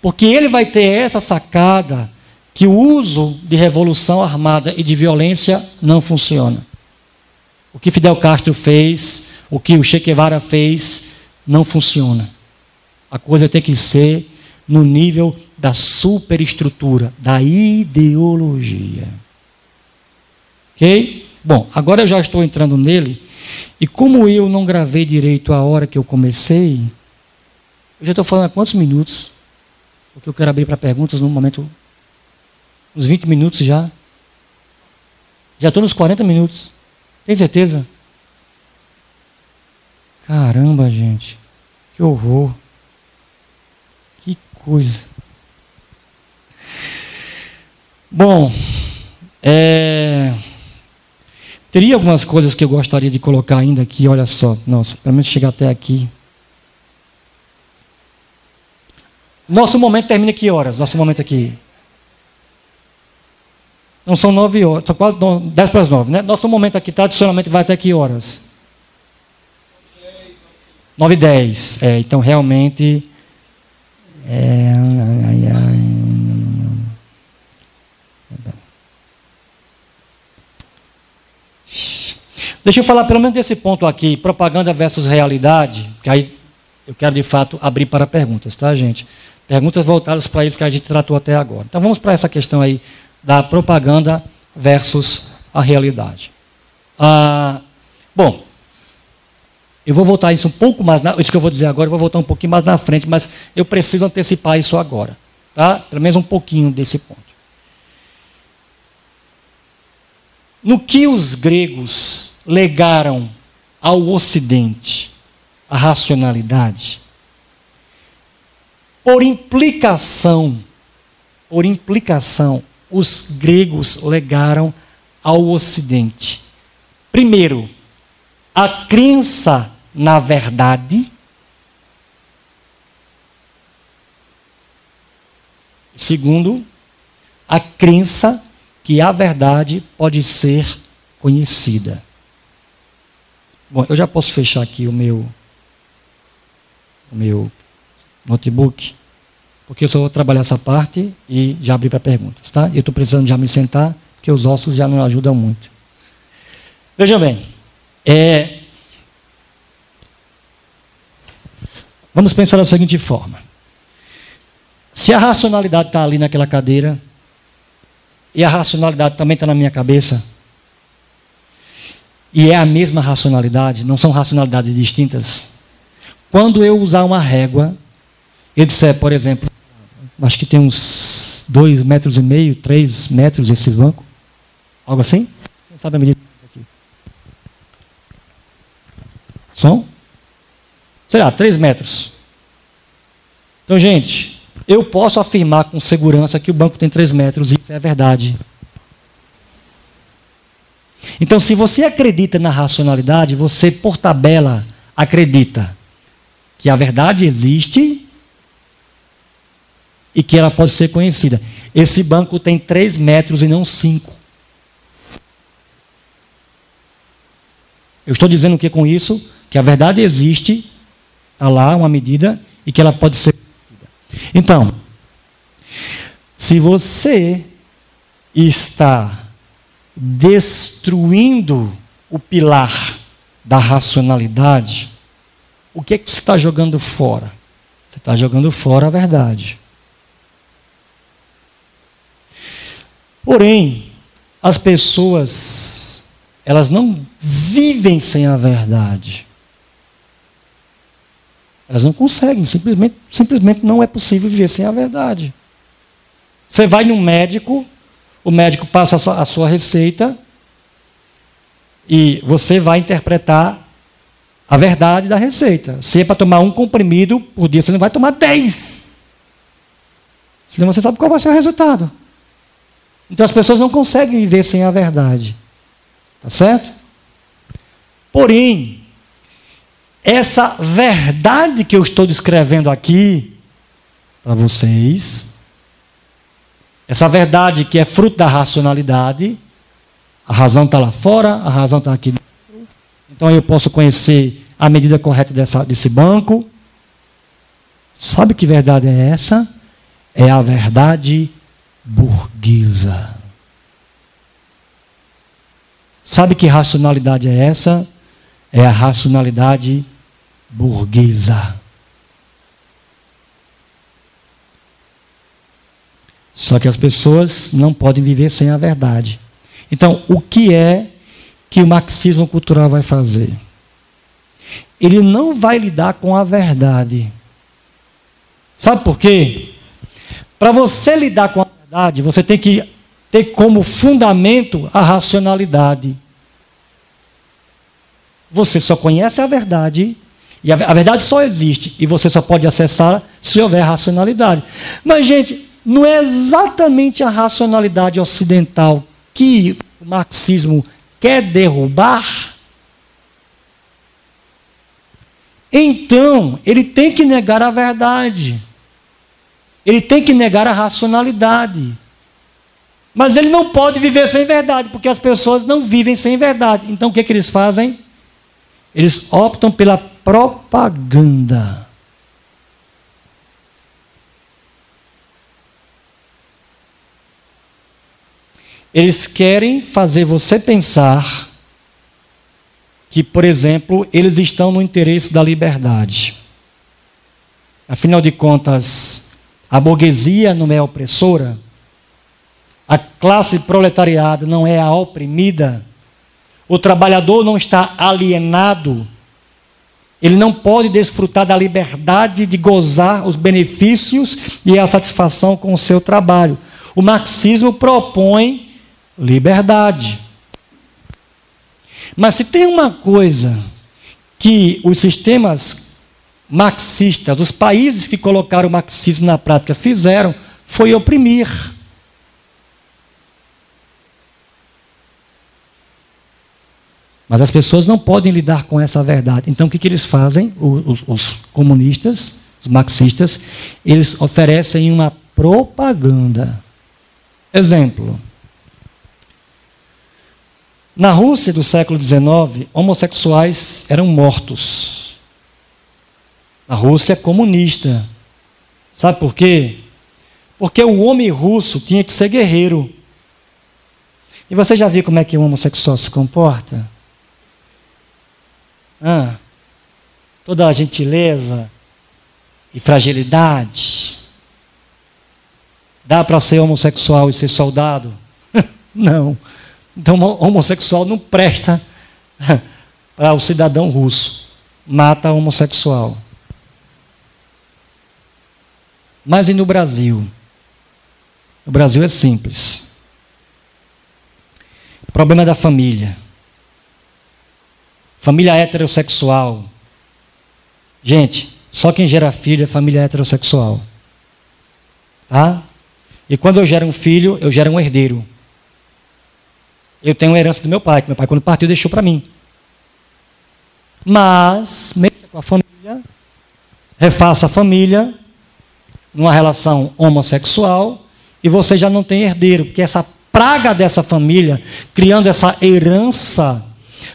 Porque ele vai ter essa sacada que o uso de revolução armada e de violência não funciona. O que Fidel Castro fez, o que o Che Guevara fez, não funciona. A coisa tem que ser no nível da superestrutura, da ideologia. Ok? Bom, agora eu já estou entrando nele, e como eu não gravei direito a hora que eu comecei, eu já estou falando há quantos minutos? Porque eu quero abrir para perguntas no momento. Uns 20 minutos já. Já estou nos 40 minutos. Tem certeza? Caramba, gente. Que horror coisa. Bom, é, teria algumas coisas que eu gostaria de colocar ainda aqui, olha só, nossa, pelo menos chegar até aqui. Nosso momento termina que horas? Nosso momento aqui. Não são nove horas, são quase dez para as nove, né? Nosso momento aqui tradicionalmente vai até que horas? Nove e dez. É, então realmente é, ai, ai, Deixa eu falar pelo menos desse ponto aqui, propaganda versus realidade, que aí eu quero de fato abrir para perguntas, tá, gente? Perguntas voltadas para isso que a gente tratou até agora. Então vamos para essa questão aí da propaganda versus a realidade. Ah, bom, eu vou voltar isso um pouco mais, na, isso que eu vou dizer agora, eu vou voltar um pouquinho mais na frente, mas eu preciso antecipar isso agora, tá? Pelo menos um pouquinho desse ponto. No que os gregos legaram ao Ocidente a racionalidade, por implicação, por implicação, os gregos legaram ao Ocidente. Primeiro, a crença na verdade. Segundo, a crença que a verdade pode ser conhecida. Bom, eu já posso fechar aqui o meu o meu notebook, porque eu só vou trabalhar essa parte e já abrir para perguntas, tá? Eu estou precisando já me sentar, porque os ossos já não ajudam muito. Veja bem, é, Vamos pensar da seguinte forma: se a racionalidade está ali naquela cadeira, e a racionalidade também está na minha cabeça, e é a mesma racionalidade, não são racionalidades distintas. Quando eu usar uma régua, eu disser, por exemplo, acho que tem uns dois metros e meio, três metros esse banco, algo assim? Quem sabe a medida aqui? Som? sei lá, 3 metros. Então, gente, eu posso afirmar com segurança que o banco tem 3 metros, e isso é verdade. Então, se você acredita na racionalidade, você, por tabela, acredita. que a verdade existe e que ela pode ser conhecida. Esse banco tem 3 metros e não 5. Eu estou dizendo o que com isso? Que a verdade existe, está lá uma medida, e que ela pode ser. Então, se você está destruindo o pilar da racionalidade, o que é que você está jogando fora? Você está jogando fora a verdade. Porém, as pessoas, elas não vivem sem a verdade. Elas não conseguem, simplesmente, simplesmente não é possível viver sem a verdade. Você vai num médico, o médico passa a sua receita e você vai interpretar a verdade da receita. Se é para tomar um comprimido por dia, você não vai tomar dez. Senão você sabe qual vai ser o resultado. Então as pessoas não conseguem viver sem a verdade. Tá certo? Porém, essa verdade que eu estou descrevendo aqui para vocês, essa verdade que é fruto da racionalidade, a razão está lá fora, a razão está aqui dentro. Então eu posso conhecer a medida correta dessa, desse banco. Sabe que verdade é essa? É a verdade burguesa. Sabe que racionalidade é essa? É a racionalidade burguesa. Só que as pessoas não podem viver sem a verdade. Então, o que é que o marxismo cultural vai fazer? Ele não vai lidar com a verdade. Sabe por quê? Para você lidar com a verdade, você tem que ter como fundamento a racionalidade. Você só conhece a verdade, e a, verdade só existe, e você só pode acessar se houver racionalidade. Mas, gente, não é exatamente a racionalidade ocidental que o marxismo quer derrubar, então ele tem que negar a verdade. Ele tem que negar a racionalidade. Mas ele não pode viver sem verdade, porque as pessoas não vivem sem verdade. Então o que, é que eles fazem? Eles optam pela propaganda. Eles querem fazer você pensar que, por exemplo, eles estão no interesse da liberdade. Afinal de contas, a burguesia não é opressora, a classe proletariada não é a oprimida, o trabalhador não está alienado, ele não pode desfrutar da liberdade de gozar os benefícios e a satisfação com o seu trabalho. O marxismo propõe liberdade. Mas se tem uma coisa que os sistemas marxistas, os países que colocaram o marxismo na prática fizeram, foi oprimir. Mas as pessoas não podem lidar com essa verdade. Então o que, que eles fazem? Os, os comunistas, os marxistas, eles oferecem uma propaganda. Exemplo. Na Rússia do século XIX, homossexuais eram mortos. Na Rússia comunista. Sabe por quê? Porque o homem russo tinha que ser guerreiro. E você já viu como é que um homossexual se comporta? Ah, toda a gentileza e fragilidade. Dá para ser homossexual e ser soldado? Não. Então, homossexual não presta para o cidadão russo. Mata homossexual. Mas e no Brasil? O Brasil é simples. O problema da família. Família heterossexual. Gente, só quem gera filho é família heterossexual. Tá? E quando eu gero um filho, eu gero um herdeiro. Eu tenho uma herança do meu pai, que meu pai, quando partiu, deixou para mim. Mas, mexa com a família, refaça a família numa relação homossexual e você já não tem herdeiro, porque essa praga dessa família, criando essa herança,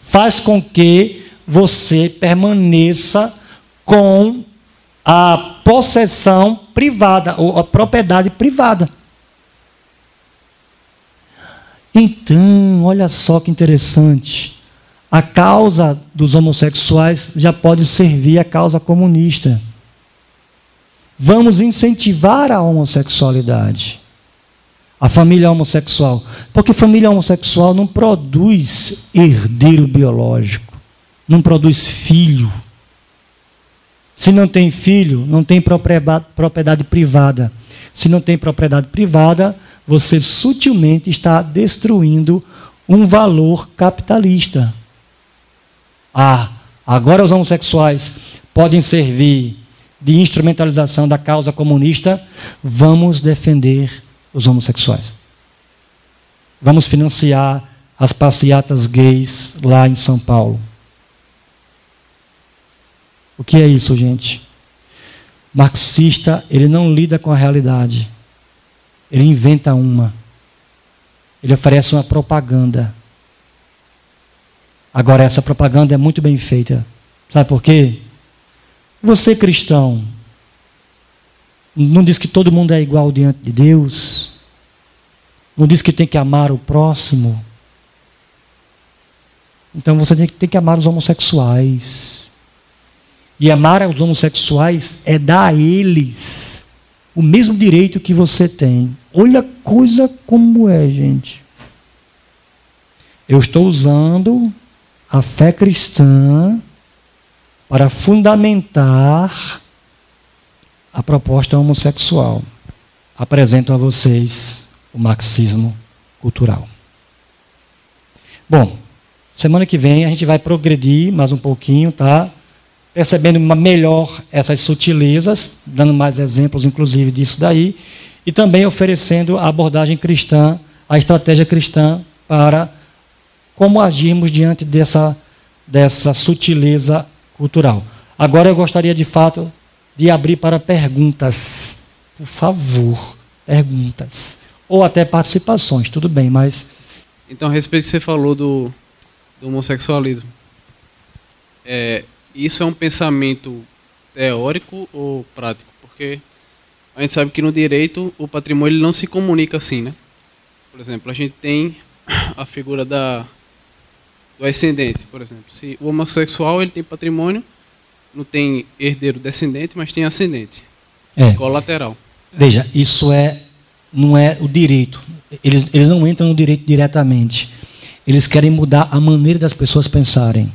faz com que você permaneça com a possessão privada, ou a propriedade privada. Então, olha só que interessante. A causa dos homossexuais já pode servir a causa comunista. Vamos incentivar a homossexualidade. A família homossexual. Porque família homossexual não produz herdeiro biológico, não produz filho. Se não tem filho, não tem propriedade privada. Se não tem propriedade privada, você sutilmente está destruindo um valor capitalista. Ah, agora os homossexuais podem servir de instrumentalização da causa comunista, vamos defender os homossexuais. Vamos financiar as passeatas gays lá em São Paulo. O que é isso, gente? Marxista, ele não lida com a realidade. Ele inventa uma. Ele oferece uma propaganda. Agora, essa propaganda é muito bem feita. Sabe por quê? Você, cristão, não diz que todo mundo é igual diante de Deus. Não diz que tem que amar o próximo. Então você tem que, que amar os homossexuais. E amar os homossexuais é dar a eles o mesmo direito que você tem. Olha a coisa como é, gente. Eu estou usando a fé cristã para fundamentar a proposta homossexual. Apresento a vocês o marxismo cultural. Bom, semana que vem a gente vai progredir mais um pouquinho, tá? Percebendo melhor essas sutilezas, dando mais exemplos, inclusive, disso daí, e também oferecendo a abordagem cristã, a estratégia cristã para como agirmos diante dessa, dessa sutileza cultural. Agora eu gostaria de fato de abrir para perguntas. Por favor, perguntas. Ou até participações, tudo bem, mas. Então, a respeito que você falou do, do homossexualismo, é, isso é um pensamento teórico ou prático? Porque a gente sabe que no direito o patrimônio não se comunica assim, né? Por exemplo, a gente tem a figura da do ascendente, por exemplo. Se o homossexual ele tem patrimônio, não tem herdeiro descendente, mas tem ascendente. É. Colateral. Veja, isso é não é o direito. Eles, eles não entram no direito diretamente. Eles querem mudar a maneira das pessoas pensarem.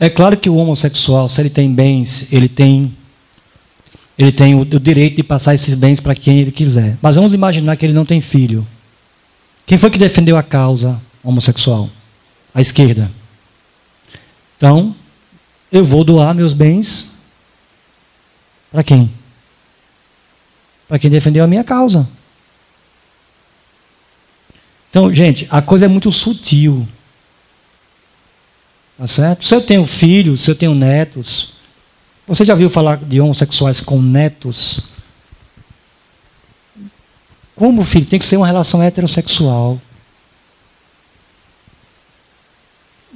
É claro que o homossexual, se ele tem bens, ele tem ele tem o, o direito de passar esses bens para quem ele quiser. Mas vamos imaginar que ele não tem filho. Quem foi que defendeu a causa homossexual? A esquerda. Então, eu vou doar meus bens para quem? Para quem defendeu a minha causa. Então, gente, a coisa é muito sutil. Tá certo? Se eu tenho filhos, se eu tenho netos, você já viu falar de homossexuais com netos? Como filho? Tem que ser uma relação heterossexual.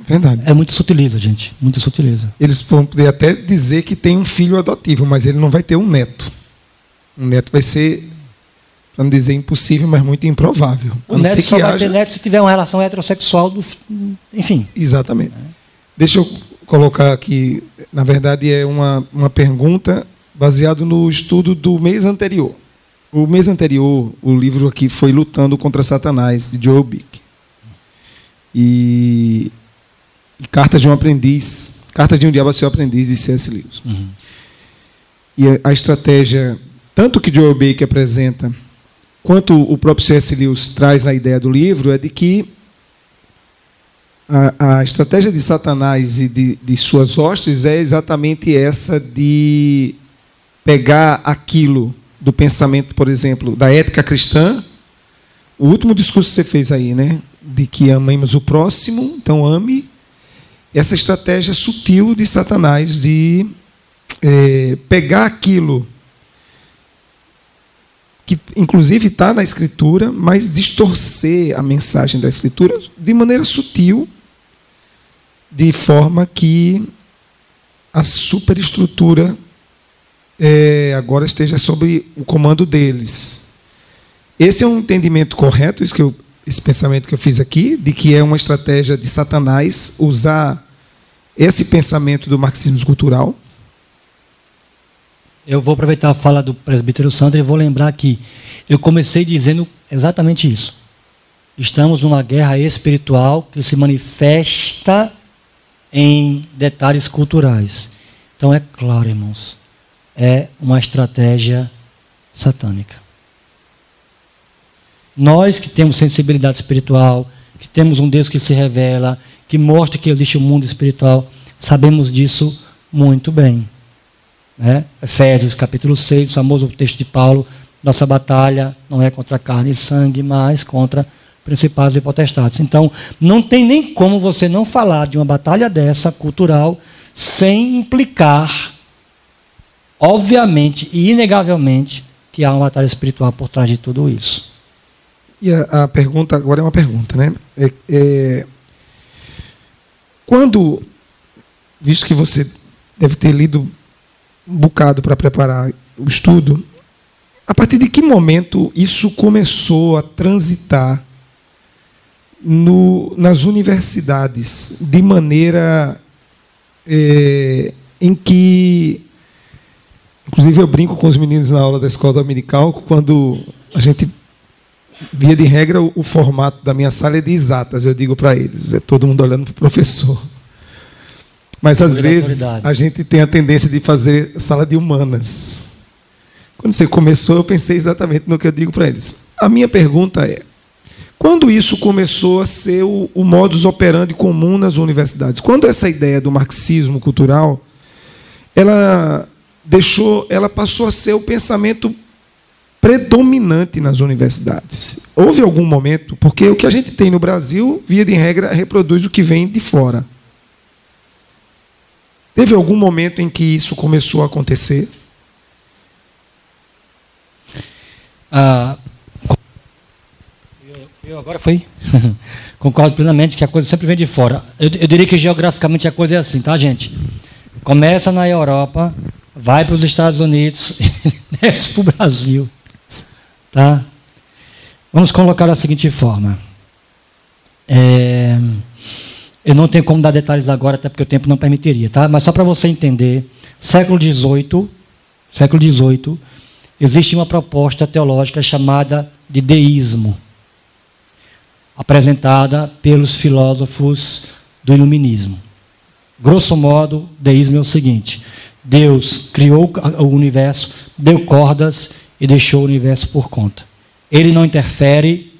Verdade. É muito sutileza, gente. Muito sutileza. Eles vão poder até dizer que tem um filho adotivo, mas ele não vai ter um neto. Um neto vai ser, para não dizer impossível, mas muito improvável. O neto só vai haja... ter neto se tiver uma relação heterossexual, do... enfim. Exatamente. É. Deixa eu colocar aqui, na verdade é uma, uma pergunta baseado no estudo do mês anterior. O mês anterior, o livro aqui foi Lutando contra Satanás, de Joel Bick. E e Cartas de um Aprendiz, Cartas de um Diabo a seu Aprendiz, de C.S. Lewis. Uhum. E a estratégia, tanto que Joel Baker apresenta, quanto o próprio C.S. Lewis traz na ideia do livro, é de que a, a estratégia de Satanás e de, de suas hostes é exatamente essa de pegar aquilo do pensamento, por exemplo, da ética cristã, o último discurso que você fez aí, né? De que amemos o próximo, então ame essa estratégia sutil de Satanás de é, pegar aquilo que inclusive está na escritura, mas distorcer a mensagem da escritura de maneira sutil, de forma que a superestrutura é, agora esteja sob o comando deles. Esse é um entendimento correto, isso que eu, esse pensamento que eu fiz aqui, de que é uma estratégia de Satanás usar esse pensamento do marxismo cultural eu vou aproveitar a fala do presbítero Sandro e vou lembrar que eu comecei dizendo exatamente isso. Estamos numa guerra espiritual que se manifesta em detalhes culturais. Então é claro, irmãos, é uma estratégia satânica. Nós que temos sensibilidade espiritual, que temos um Deus que se revela, que mostra que existe um mundo espiritual, sabemos disso muito bem. Né? Efésios capítulo 6, o famoso texto de Paulo, nossa batalha não é contra carne e sangue, mas contra principados e potestades. Então, não tem nem como você não falar de uma batalha dessa, cultural, sem implicar, obviamente e inegavelmente, que há uma batalha espiritual por trás de tudo isso. E a, a pergunta agora é uma pergunta, né? É, é, quando, visto que você deve ter lido um bocado para preparar o estudo, a partir de que momento isso começou a transitar no, nas universidades de maneira é, em que, inclusive eu brinco com os meninos na aula da escola dominical, quando a gente via de regra o, o formato da minha sala é de exatas, eu digo para eles, é todo mundo olhando para o professor. Mas às vezes a gente tem a tendência de fazer sala de humanas. Quando você começou, eu pensei exatamente no que eu digo para eles. A minha pergunta é: quando isso começou a ser o, o modus operandi comum nas universidades? Quando essa ideia do marxismo cultural, ela deixou, ela passou a ser o pensamento predominante nas universidades. Houve algum momento, porque o que a gente tem no Brasil, via de regra, reproduz o que vem de fora. Teve algum momento em que isso começou a acontecer? Ah, eu agora foi. Concordo plenamente que a coisa sempre vem de fora. Eu, eu, diria que geograficamente a coisa é assim, tá, gente? Começa na Europa, vai para os Estados Unidos desce para o Brasil. Tá? Vamos colocar da seguinte forma. É. Eu não tenho como dar detalhes agora, até porque o tempo não permitiria, tá? Mas só para você entender, século XVIII, século XVIII, existe uma proposta teológica chamada de deísmo, apresentada pelos filósofos do iluminismo. Grosso modo, deísmo é o seguinte: Deus criou o universo, deu cordas e deixou o universo por conta. Ele não interfere,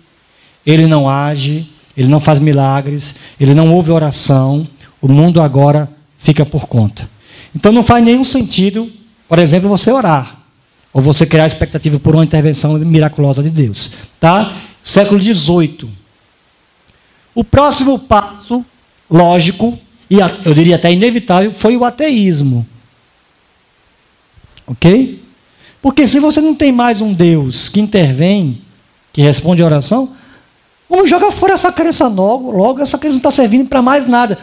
ele não age, ele não faz milagres, ele não ouve oração, o mundo agora fica por conta. Então não faz nenhum sentido, por exemplo, você orar, ou você criar expectativa por uma intervenção miraculosa de Deus. Tá? Século XVIII. O próximo passo, lógico, e eu diria até inevitável, foi o ateísmo. Ok? Porque se você não tem mais um Deus que intervém, que responde a oração, Vamos jogar fora essa crença logo, logo essa crença não está servindo para mais nada.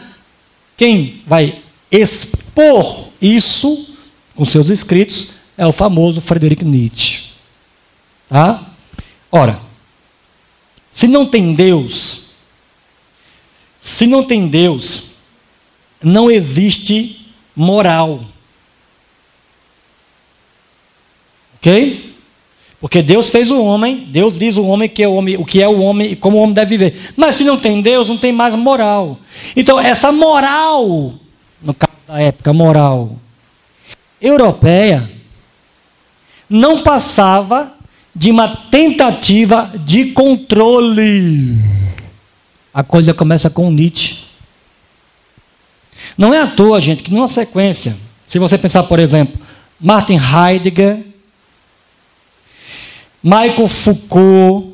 Quem vai expor isso com seus escritos é o famoso Friedrich Nietzsche. Tá? Ora, se não tem Deus, se não tem Deus, não existe moral. Ok? Porque Deus fez o homem, Deus diz o homem que é o homem, o que é o homem e como o homem deve viver. Mas se não tem Deus, não tem mais moral. Então, essa moral, no caso da época, moral europeia, não passava de uma tentativa de controle. A coisa começa com Nietzsche. Não é à toa, gente, que numa sequência, se você pensar, por exemplo, Martin Heidegger, Michael Foucault,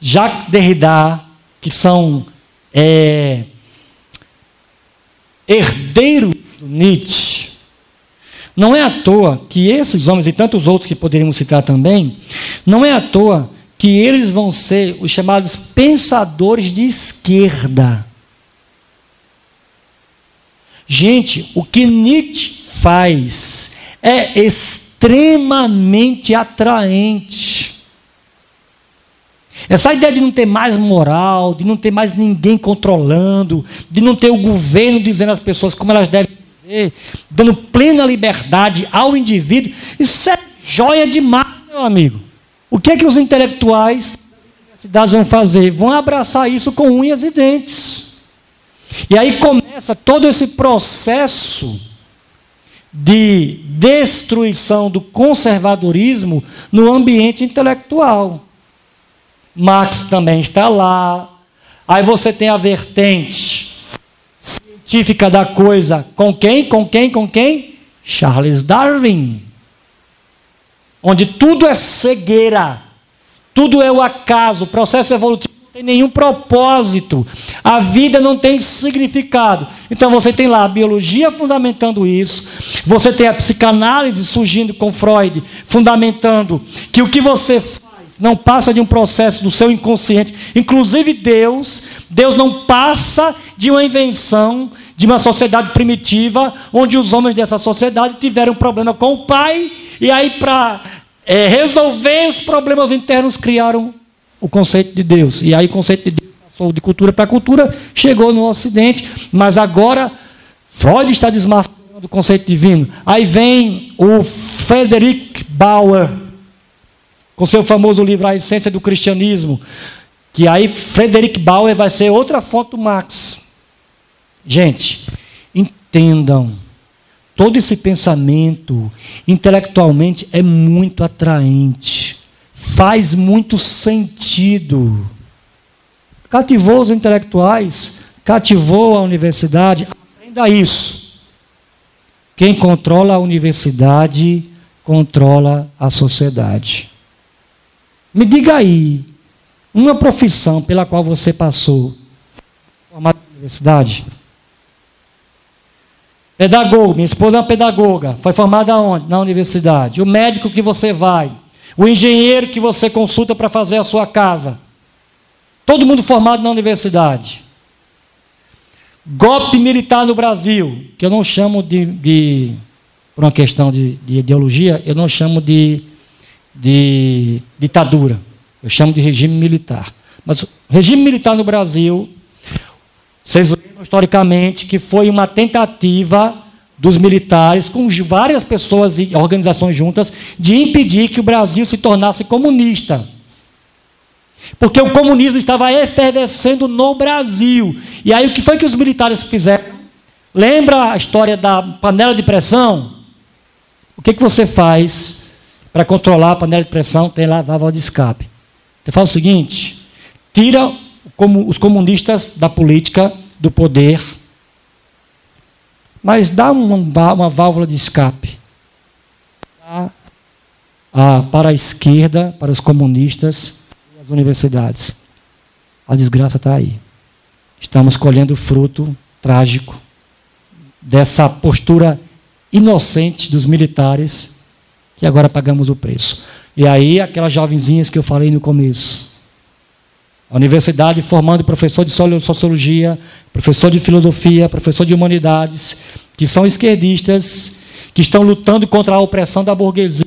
Jacques Derrida, que são é, herdeiros do Nietzsche, Não é à toa que esses homens e tantos outros que poderíamos citar também, não é à toa que eles vão ser os chamados pensadores de esquerda. Gente, o que Nietzsche faz é extremamente atraente. Essa ideia de não ter mais moral, de não ter mais ninguém controlando, de não ter o governo dizendo às pessoas como elas devem viver, dando plena liberdade ao indivíduo, isso é joia demais, meu amigo. O que é que os intelectuais das universidades vão fazer? Vão abraçar isso com unhas e dentes. E aí começa todo esse processo de destruição do conservadorismo no ambiente intelectual. Marx também está lá. Aí você tem a vertente científica da coisa. Com quem? Com quem? Com quem? Charles Darwin. Onde tudo é cegueira, tudo é o acaso, o processo evolutivo tem nenhum propósito. A vida não tem significado. Então você tem lá a biologia fundamentando isso. Você tem a psicanálise surgindo com Freud, fundamentando que o que você faz não passa de um processo do seu inconsciente. Inclusive Deus, Deus não passa de uma invenção de uma sociedade primitiva, onde os homens dessa sociedade tiveram um problema com o pai, e aí para é, resolver os problemas internos criaram o conceito de Deus. E aí o conceito de Deus passou de cultura para cultura, chegou no Ocidente, mas agora Freud está desmascarando o conceito divino. Aí vem o Frederick Bauer, com seu famoso livro A Essência do Cristianismo, que aí Frederick Bauer vai ser outra fonte do Marx. Gente, entendam, todo esse pensamento intelectualmente é muito atraente faz muito sentido. Cativou os intelectuais, cativou a universidade. Aprenda isso. Quem controla a universidade controla a sociedade. Me diga aí, uma profissão pela qual você passou, formado na universidade? Pedagogo, minha esposa é uma pedagoga, foi formada onde? Na universidade. O médico que você vai, o engenheiro que você consulta para fazer a sua casa. Todo mundo formado na universidade. Golpe militar no Brasil, que eu não chamo de, de por uma questão de, de, ideologia, eu não chamo de, de ditadura. Eu chamo de regime militar. Mas o regime militar no Brasil, vocês lembram historicamente que foi uma tentativa dos militares, com várias pessoas e organizações juntas, de impedir que o Brasil se tornasse comunista. Porque o comunismo estava efervescendo no Brasil. E aí o que foi que os militares fizeram? Lembra a história da panela de pressão? O que, que você faz para controlar a panela de pressão? Tem lá válvula de escape. Você faz o seguinte: tira os comunistas da política, do poder, mas dá uma, uma válvula de escape para a esquerda, para os comunistas e as universidades. A desgraça está aí. Estamos colhendo o fruto trágico dessa postura inocente dos militares que agora pagamos o preço. E aí, aquelas jovenzinhas que eu falei no começo, a universidade formando professor de sociologia, professor de filosofia, professor de humanidades, que são esquerdistas, que estão lutando contra a opressão da burguesia,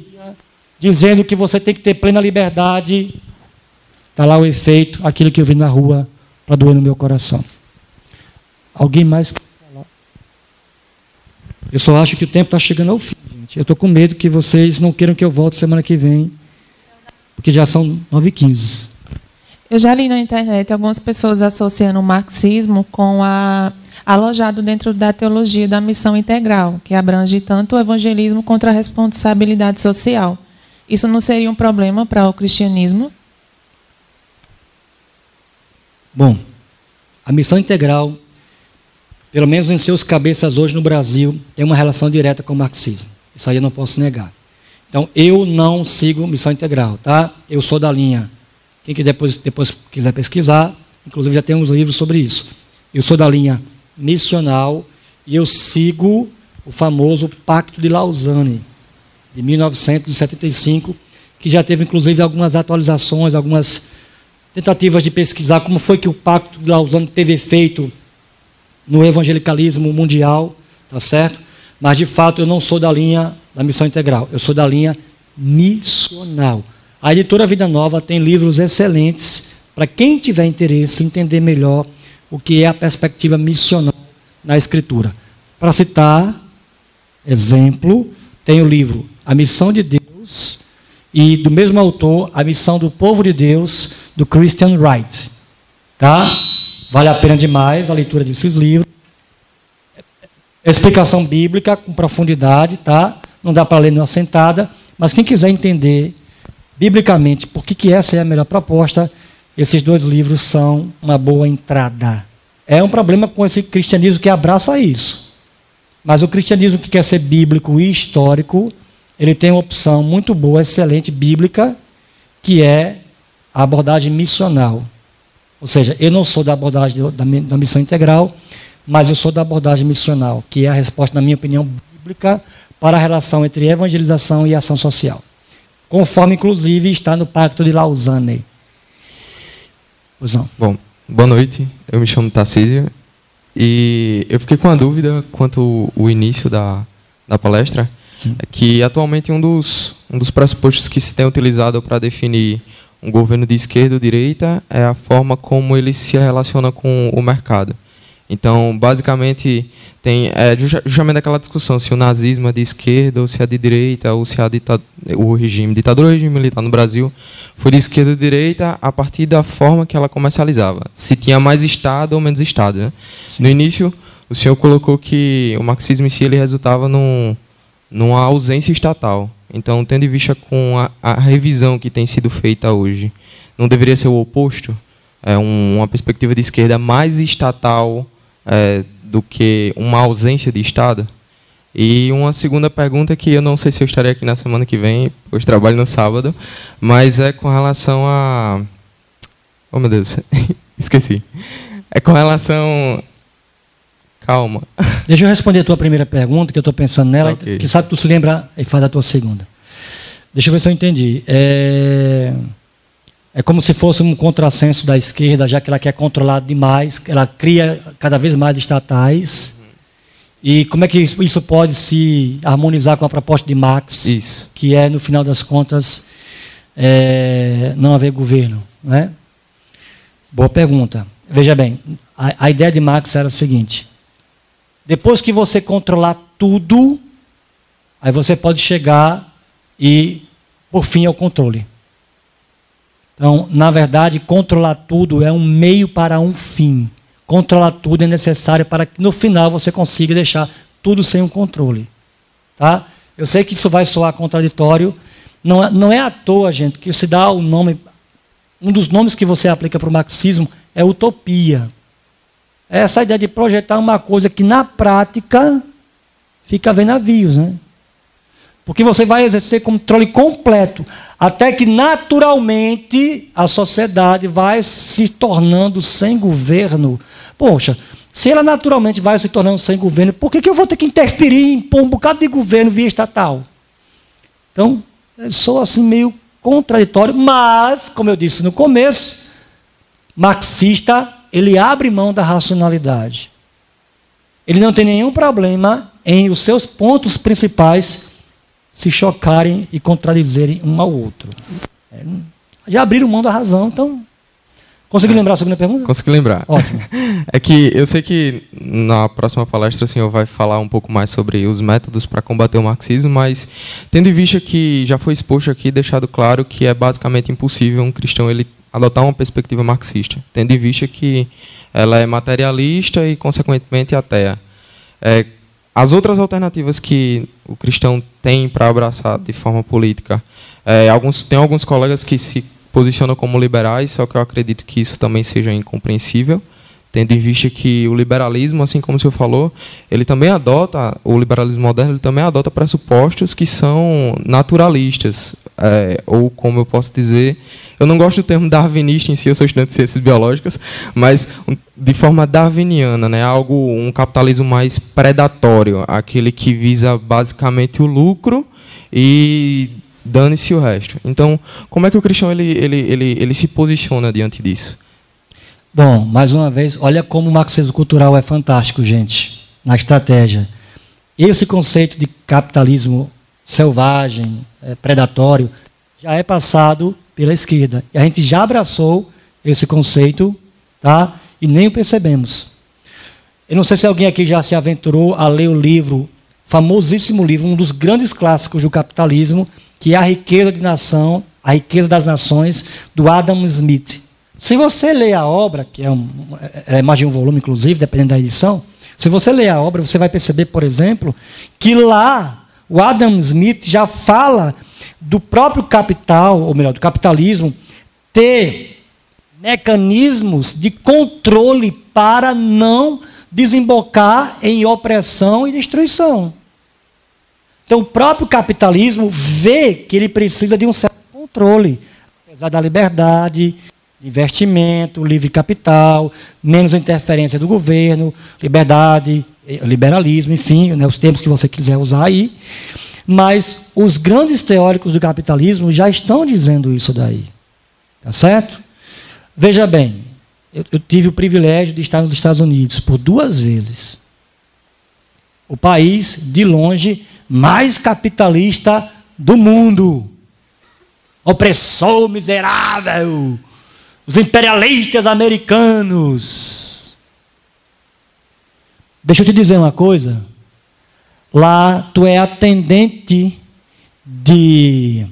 dizendo que você tem que ter plena liberdade. Está lá o efeito, aquilo que eu vi na rua, para doer no meu coração. Alguém mais quer falar? Eu só acho que o tempo está chegando ao fim, gente. Eu estou com medo que vocês não queiram que eu volte semana que vem, porque já são 9h15. Eu já li na internet algumas pessoas associando o marxismo com a alojado dentro da teologia da missão integral, que abrange tanto o evangelismo quanto a responsabilidade social. Isso não seria um problema para o cristianismo? Bom, a missão integral, pelo menos em seus cabeças hoje no Brasil, tem uma relação direta com o marxismo. Isso aí eu não posso negar. Então, eu não sigo missão integral, tá? Eu sou da linha quem que depois, depois quiser pesquisar, inclusive já tem uns livros sobre isso. Eu sou da linha missional e eu sigo o famoso Pacto de Lausanne, de 1975, que já teve inclusive algumas atualizações, algumas tentativas de pesquisar como foi que o Pacto de Lausanne teve efeito no evangelicalismo mundial, tá certo? Mas de fato eu não sou da linha da missão integral, eu sou da linha missional. A editora Vida Nova tem livros excelentes para quem tiver interesse em entender melhor o que é a perspectiva missional na Escritura. Para citar exemplo, tem o livro A Missão de Deus e do mesmo autor A Missão do Povo de Deus do Christian Wright. Tá? Vale a pena demais a leitura desses livros. Explicação bíblica com profundidade, tá? Não dá para ler numa sentada, mas quem quiser entender biblicamente por que, essa é a melhor proposta, esses dois livros são uma boa entrada. É um problema com esse cristianismo que abraça isso. Mas o cristianismo que quer ser bíblico e histórico, ele tem uma opção muito boa, excelente, bíblica, que é a abordagem missional. Ou seja, eu não sou da abordagem da, da missão integral, mas eu sou da abordagem missional, que é a resposta, na minha opinião, bíblica para a relação entre evangelização e ação social. Conforme, inclusive, está no Pacto de Lausanne. Usão. Bom, boa noite. Eu me chamo Tarcísio e eu fiquei com a dúvida quanto o início da, da palestra, Sim. é que atualmente um dos, um dos pressupostos que se tem utilizado para definir um governo de esquerda ou direita é a forma como ele se relaciona com o mercado. Então, basicamente, tem é, justamente aquela discussão se o nazismo é de esquerda ou se é de direita, ou se é o regime, ditadura ou regime militar no Brasil foi de esquerda ou direita a partir da forma que ela comercializava. Se tinha mais Estado ou menos Estado. Né? No início, o senhor colocou que o marxismo em si ele resultava num, numa ausência estatal. Então, tendo em vista com a, a revisão que tem sido feita hoje, não deveria ser o oposto? É um, uma perspectiva de esquerda mais estatal é, do que uma ausência de Estado? E uma segunda pergunta que eu não sei se eu estarei aqui na semana que vem, pois trabalho no sábado, mas é com relação a. Oh meu Deus, esqueci. É com relação. Calma. Deixa eu responder a tua primeira pergunta, que eu estou pensando nela, okay. que sabe que tu se lembra e faz a tua segunda. Deixa eu ver se eu entendi. É... É como se fosse um contrassenso da esquerda, já que ela quer controlar demais, ela cria cada vez mais estatais. E como é que isso pode se harmonizar com a proposta de Marx, isso. que é, no final das contas, é, não haver governo? Né? Boa pergunta. Veja bem, a, a ideia de Marx era a seguinte: depois que você controlar tudo, aí você pode chegar e, por fim, ao controle. Então, na verdade, controlar tudo é um meio para um fim. Controlar tudo é necessário para que no final você consiga deixar tudo sem um controle. Tá? Eu sei que isso vai soar contraditório. Não é, não é à toa, gente, que se dá o nome. Um dos nomes que você aplica para o marxismo é utopia. É essa ideia de projetar uma coisa que na prática fica vendo navios, né? Porque você vai exercer controle completo, até que naturalmente a sociedade vai se tornando sem governo. Poxa, se ela naturalmente vai se tornando sem governo, por que, que eu vou ter que interferir em impor um bocado de governo via estatal? Então, sou assim meio contraditório, mas, como eu disse no começo, marxista, ele abre mão da racionalidade. Ele não tem nenhum problema em os seus pontos principais se chocarem e contradizerem um ao outro. É, já abriram mão da razão, então. Consegui é, lembrar a segunda pergunta? Consegui lembrar. Ótimo. É que eu sei que na próxima palestra o senhor vai falar um pouco mais sobre os métodos para combater o marxismo, mas tendo em vista que já foi exposto aqui, deixado claro que é basicamente impossível um cristão ele adotar uma perspectiva marxista, tendo em vista que ela é materialista e, consequentemente, ateia. É, as outras alternativas que o cristão tem para abraçar de forma política, é, alguns, tem alguns colegas que se posicionam como liberais, só que eu acredito que isso também seja incompreensível, tendo em vista que o liberalismo, assim como o senhor falou, ele também adota, o liberalismo moderno, ele também adota pressupostos que são naturalistas, é, ou como eu posso dizer, eu não gosto do termo darwinista em si, eu sou estudante de ciências biológicas, mas de forma darwiniana, né, algo, um capitalismo mais predatório, aquele que visa basicamente o lucro e dane-se o resto. Então, como é que o cristão ele, ele, ele, ele se posiciona diante disso? Bom, mais uma vez, olha como o marxismo cultural é fantástico, gente, na estratégia. Esse conceito de capitalismo selvagem, é, predatório, já é passado pela esquerda. E a gente já abraçou esse conceito, tá? E nem o percebemos. Eu não sei se alguém aqui já se aventurou a ler o livro, famosíssimo livro, um dos grandes clássicos do capitalismo, que é A Riqueza de Nação, A Riqueza das Nações, do Adam Smith. Se você ler a obra, que é, um, é mais de um volume, inclusive, dependendo da edição, se você ler a obra, você vai perceber, por exemplo, que lá o Adam Smith já fala do próprio capital, ou melhor, do capitalismo, ter mecanismos de controle para não desembocar em opressão e destruição. Então, o próprio capitalismo vê que ele precisa de um certo controle, apesar da liberdade, investimento, livre capital, menos interferência do governo, liberdade, liberalismo, enfim, né, os termos que você quiser usar aí. Mas os grandes teóricos do capitalismo já estão dizendo isso daí. Tá certo? Veja bem, eu, eu tive o privilégio de estar nos Estados Unidos por duas vezes. O país, de longe, mais capitalista do mundo. Opressor miserável. Os imperialistas americanos. Deixa eu te dizer uma coisa. Lá tu é atendente de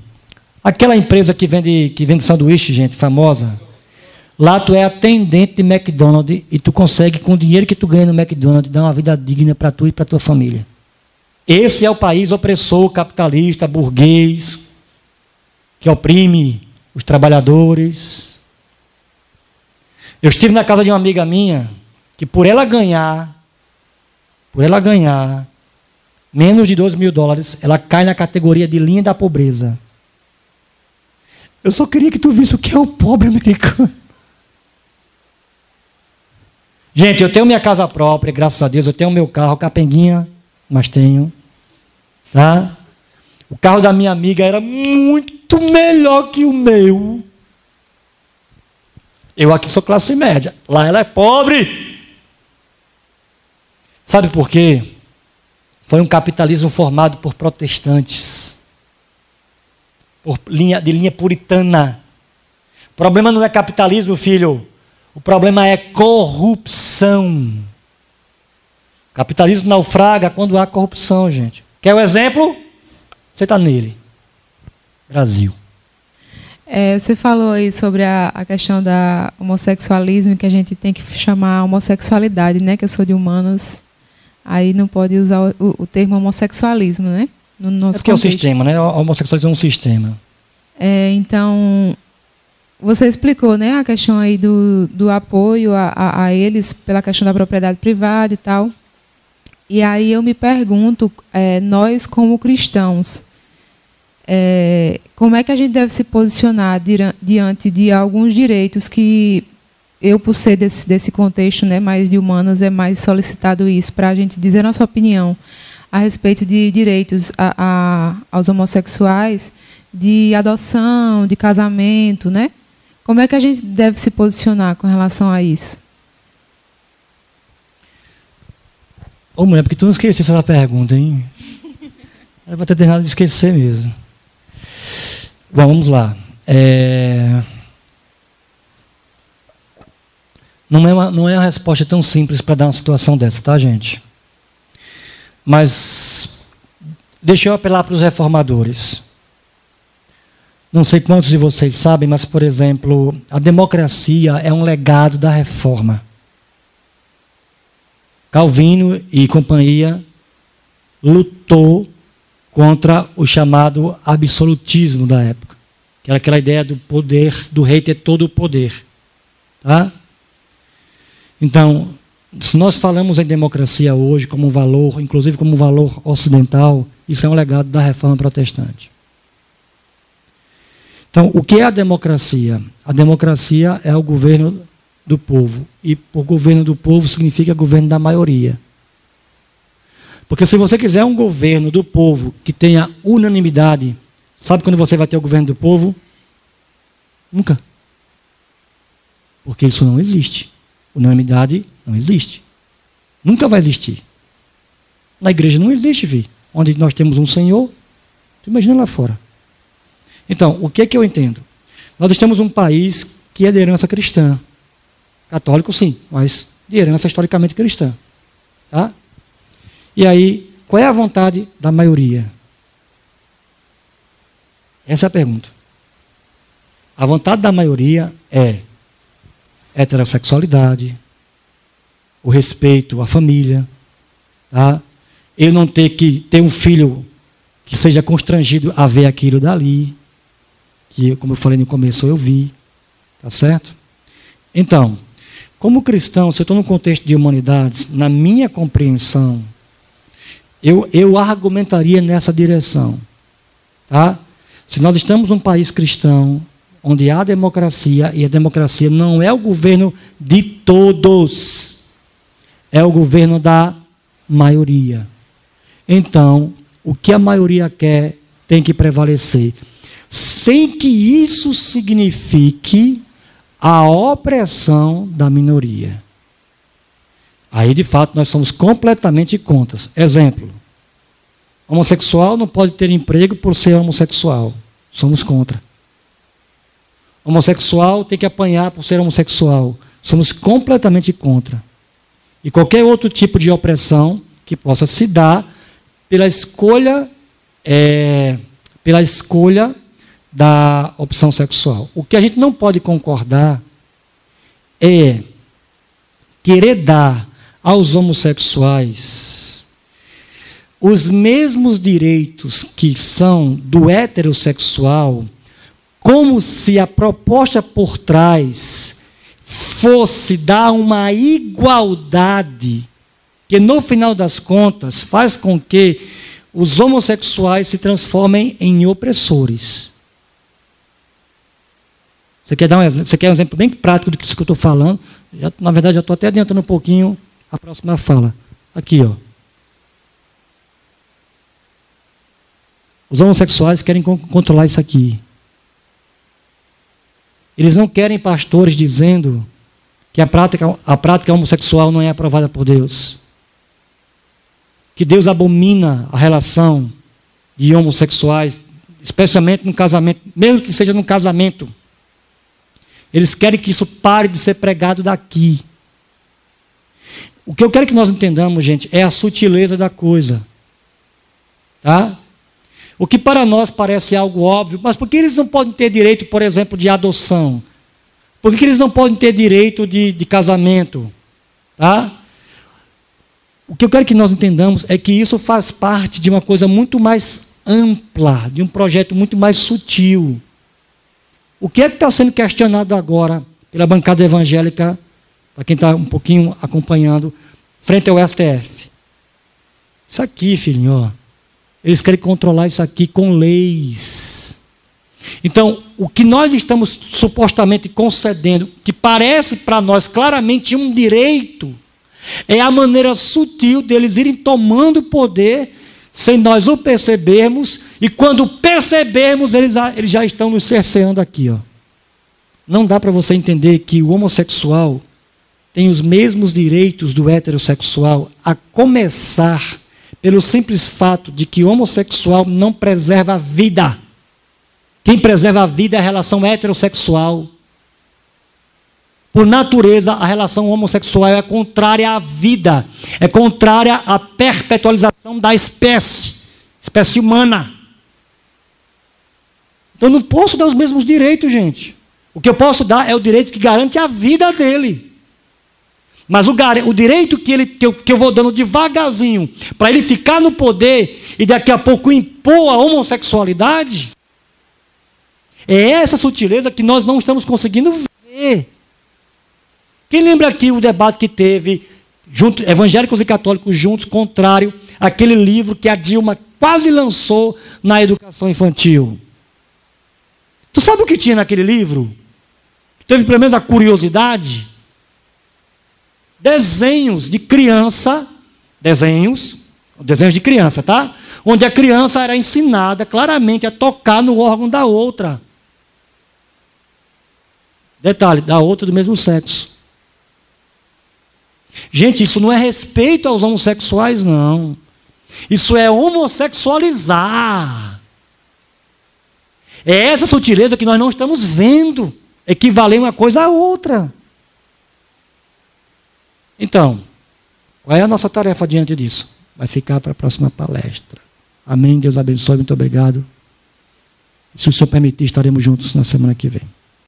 aquela empresa que vende que vende sanduíche, gente, famosa. Lá tu é atendente de McDonald's e tu consegue com o dinheiro que tu ganha no McDonald's dar uma vida digna para tu e para tua família. Esse é o país opressor, capitalista, burguês, que oprime os trabalhadores. Eu estive na casa de uma amiga minha que, por ela ganhar, por ela ganhar menos de 2 mil dólares, ela cai na categoria de linha da pobreza. Eu só queria que tu visse o que é o pobre americano. Gente, eu tenho minha casa própria, graças a Deus, eu tenho meu carro, capenguinha, mas tenho. Tá? O carro da minha amiga era muito melhor que o meu. Eu aqui sou classe média. Lá ela é pobre. Sabe por quê? Foi um capitalismo formado por protestantes. Por linha, de linha puritana. O problema não é capitalismo, filho. O problema é corrupção. Capitalismo naufraga quando há corrupção, gente. Quer o um exemplo? Você está nele. Brasil. É, você falou aí sobre a, a, questão da homossexualismo, que a gente tem que chamar homossexualidade, né? Que eu sou de humanas. Aí não pode usar o, o termo homossexualismo, né? No nosso é porque contexto. é o sistema, né? O homossexualismo é um sistema. É, então, você explicou né, a questão aí do, do apoio a, a, a eles pela questão da propriedade privada e tal. E aí eu me pergunto, é, nós como cristãos, é, como é que a gente deve se posicionar diante de alguns direitos que eu, por ser desse, desse contexto né, mais de humanas, é mais solicitado isso, para a gente dizer nossa opinião a respeito de direitos a, a, aos homossexuais, de adoção, de casamento, né? Como é que a gente deve se posicionar com relação a isso? Ô mulher, porque tu não esquecesse essa pergunta, hein? Eu vou ter terminado de esquecer mesmo. Vamos lá. É... Não, é uma, não é uma resposta tão simples para dar uma situação dessa, tá, gente? Mas deixa eu apelar para os reformadores. Não sei quantos de vocês sabem, mas, por exemplo, a democracia é um legado da reforma. Calvino e companhia lutou contra o chamado absolutismo da época, que era aquela ideia do poder, do rei ter todo o poder. Tá? Então, se nós falamos em democracia hoje como um valor, inclusive como um valor ocidental, isso é um legado da reforma protestante. Então, o que é a democracia? A democracia é o governo do povo. E por governo do povo significa governo da maioria. Porque se você quiser um governo do povo que tenha unanimidade, sabe quando você vai ter o governo do povo? Nunca. Porque isso não existe. Unanimidade não existe. Nunca vai existir. Na igreja não existe, vi. Onde nós temos um Senhor, tu imagina lá fora. Então, o que é que eu entendo? Nós temos um país que é de herança cristã. Católico, sim, mas de herança historicamente cristã. Tá? E aí, qual é a vontade da maioria? Essa é a pergunta. A vontade da maioria é heterossexualidade, o respeito à família, tá? eu não ter que ter um filho que seja constrangido a ver aquilo dali, que, como eu falei no começo, eu vi, tá certo? Então, como cristão, se eu estou no contexto de humanidades, na minha compreensão, eu, eu argumentaria nessa direção. Tá? Se nós estamos num país cristão, onde há democracia, e a democracia não é o governo de todos, é o governo da maioria. Então, o que a maioria quer tem que prevalecer, sem que isso signifique a opressão da minoria. Aí, de fato, nós somos completamente contra. Exemplo: homossexual não pode ter emprego por ser homossexual. Somos contra. Homossexual tem que apanhar por ser homossexual. Somos completamente contra. E qualquer outro tipo de opressão que possa se dar pela escolha, é, pela escolha da opção sexual. O que a gente não pode concordar é querer dar aos homossexuais os mesmos direitos que são do heterossexual, como se a proposta por trás fosse dar uma igualdade, que no final das contas faz com que os homossexuais se transformem em opressores. Você quer, dar um, você quer um exemplo bem prático do que eu estou falando? Já, na verdade, já estou até adiantando um pouquinho a próxima fala. Aqui, ó. Os homossexuais querem controlar isso aqui. Eles não querem pastores dizendo que a prática, a prática homossexual não é aprovada por Deus. Que Deus abomina a relação de homossexuais, especialmente no casamento, mesmo que seja no casamento. Eles querem que isso pare de ser pregado daqui. O que eu quero que nós entendamos, gente, é a sutileza da coisa. Tá? O que para nós parece algo óbvio, mas por que eles não podem ter direito, por exemplo, de adoção? Por que eles não podem ter direito de, de casamento? Tá? O que eu quero que nós entendamos é que isso faz parte de uma coisa muito mais ampla, de um projeto muito mais sutil. O que é que está sendo questionado agora pela bancada evangélica, para quem está um pouquinho acompanhando, frente ao STF? Isso aqui, filhinho, ó. Eles querem controlar isso aqui com leis. Então, o que nós estamos supostamente concedendo, que parece para nós claramente um direito, é a maneira sutil deles irem tomando poder sem nós o percebermos, e quando percebermos, eles, eles já estão nos cerceando aqui. Ó. Não dá para você entender que o homossexual tem os mesmos direitos do heterossexual, a começar pelo simples fato de que homossexual não preserva a vida. Quem preserva a vida é a relação heterossexual. Por natureza, a relação homossexual é contrária à vida, é contrária à perpetualização da espécie, espécie humana. Então não posso dar os mesmos direitos, gente. O que eu posso dar é o direito que garante a vida dele. Mas o, o direito que, ele, que, eu, que eu vou dando devagarzinho, para ele ficar no poder e daqui a pouco impor a homossexualidade, é essa sutileza que nós não estamos conseguindo ver. Quem lembra aqui o debate que teve junto, evangélicos e católicos juntos, contrário àquele livro que a Dilma quase lançou na educação infantil? Tu sabe o que tinha naquele livro? Teve pelo menos a curiosidade? Desenhos de criança, desenhos, desenhos de criança, tá? Onde a criança era ensinada claramente a tocar no órgão da outra. Detalhe, da outra do mesmo sexo. Gente, isso não é respeito aos homossexuais, não. Isso é homossexualizar. É essa sutileza que nós não estamos vendo equivaler uma coisa à outra. Então, qual é a nossa tarefa diante disso? Vai ficar para a próxima palestra. Amém. Deus abençoe. Muito obrigado. Se o Senhor permitir, estaremos juntos na semana que vem.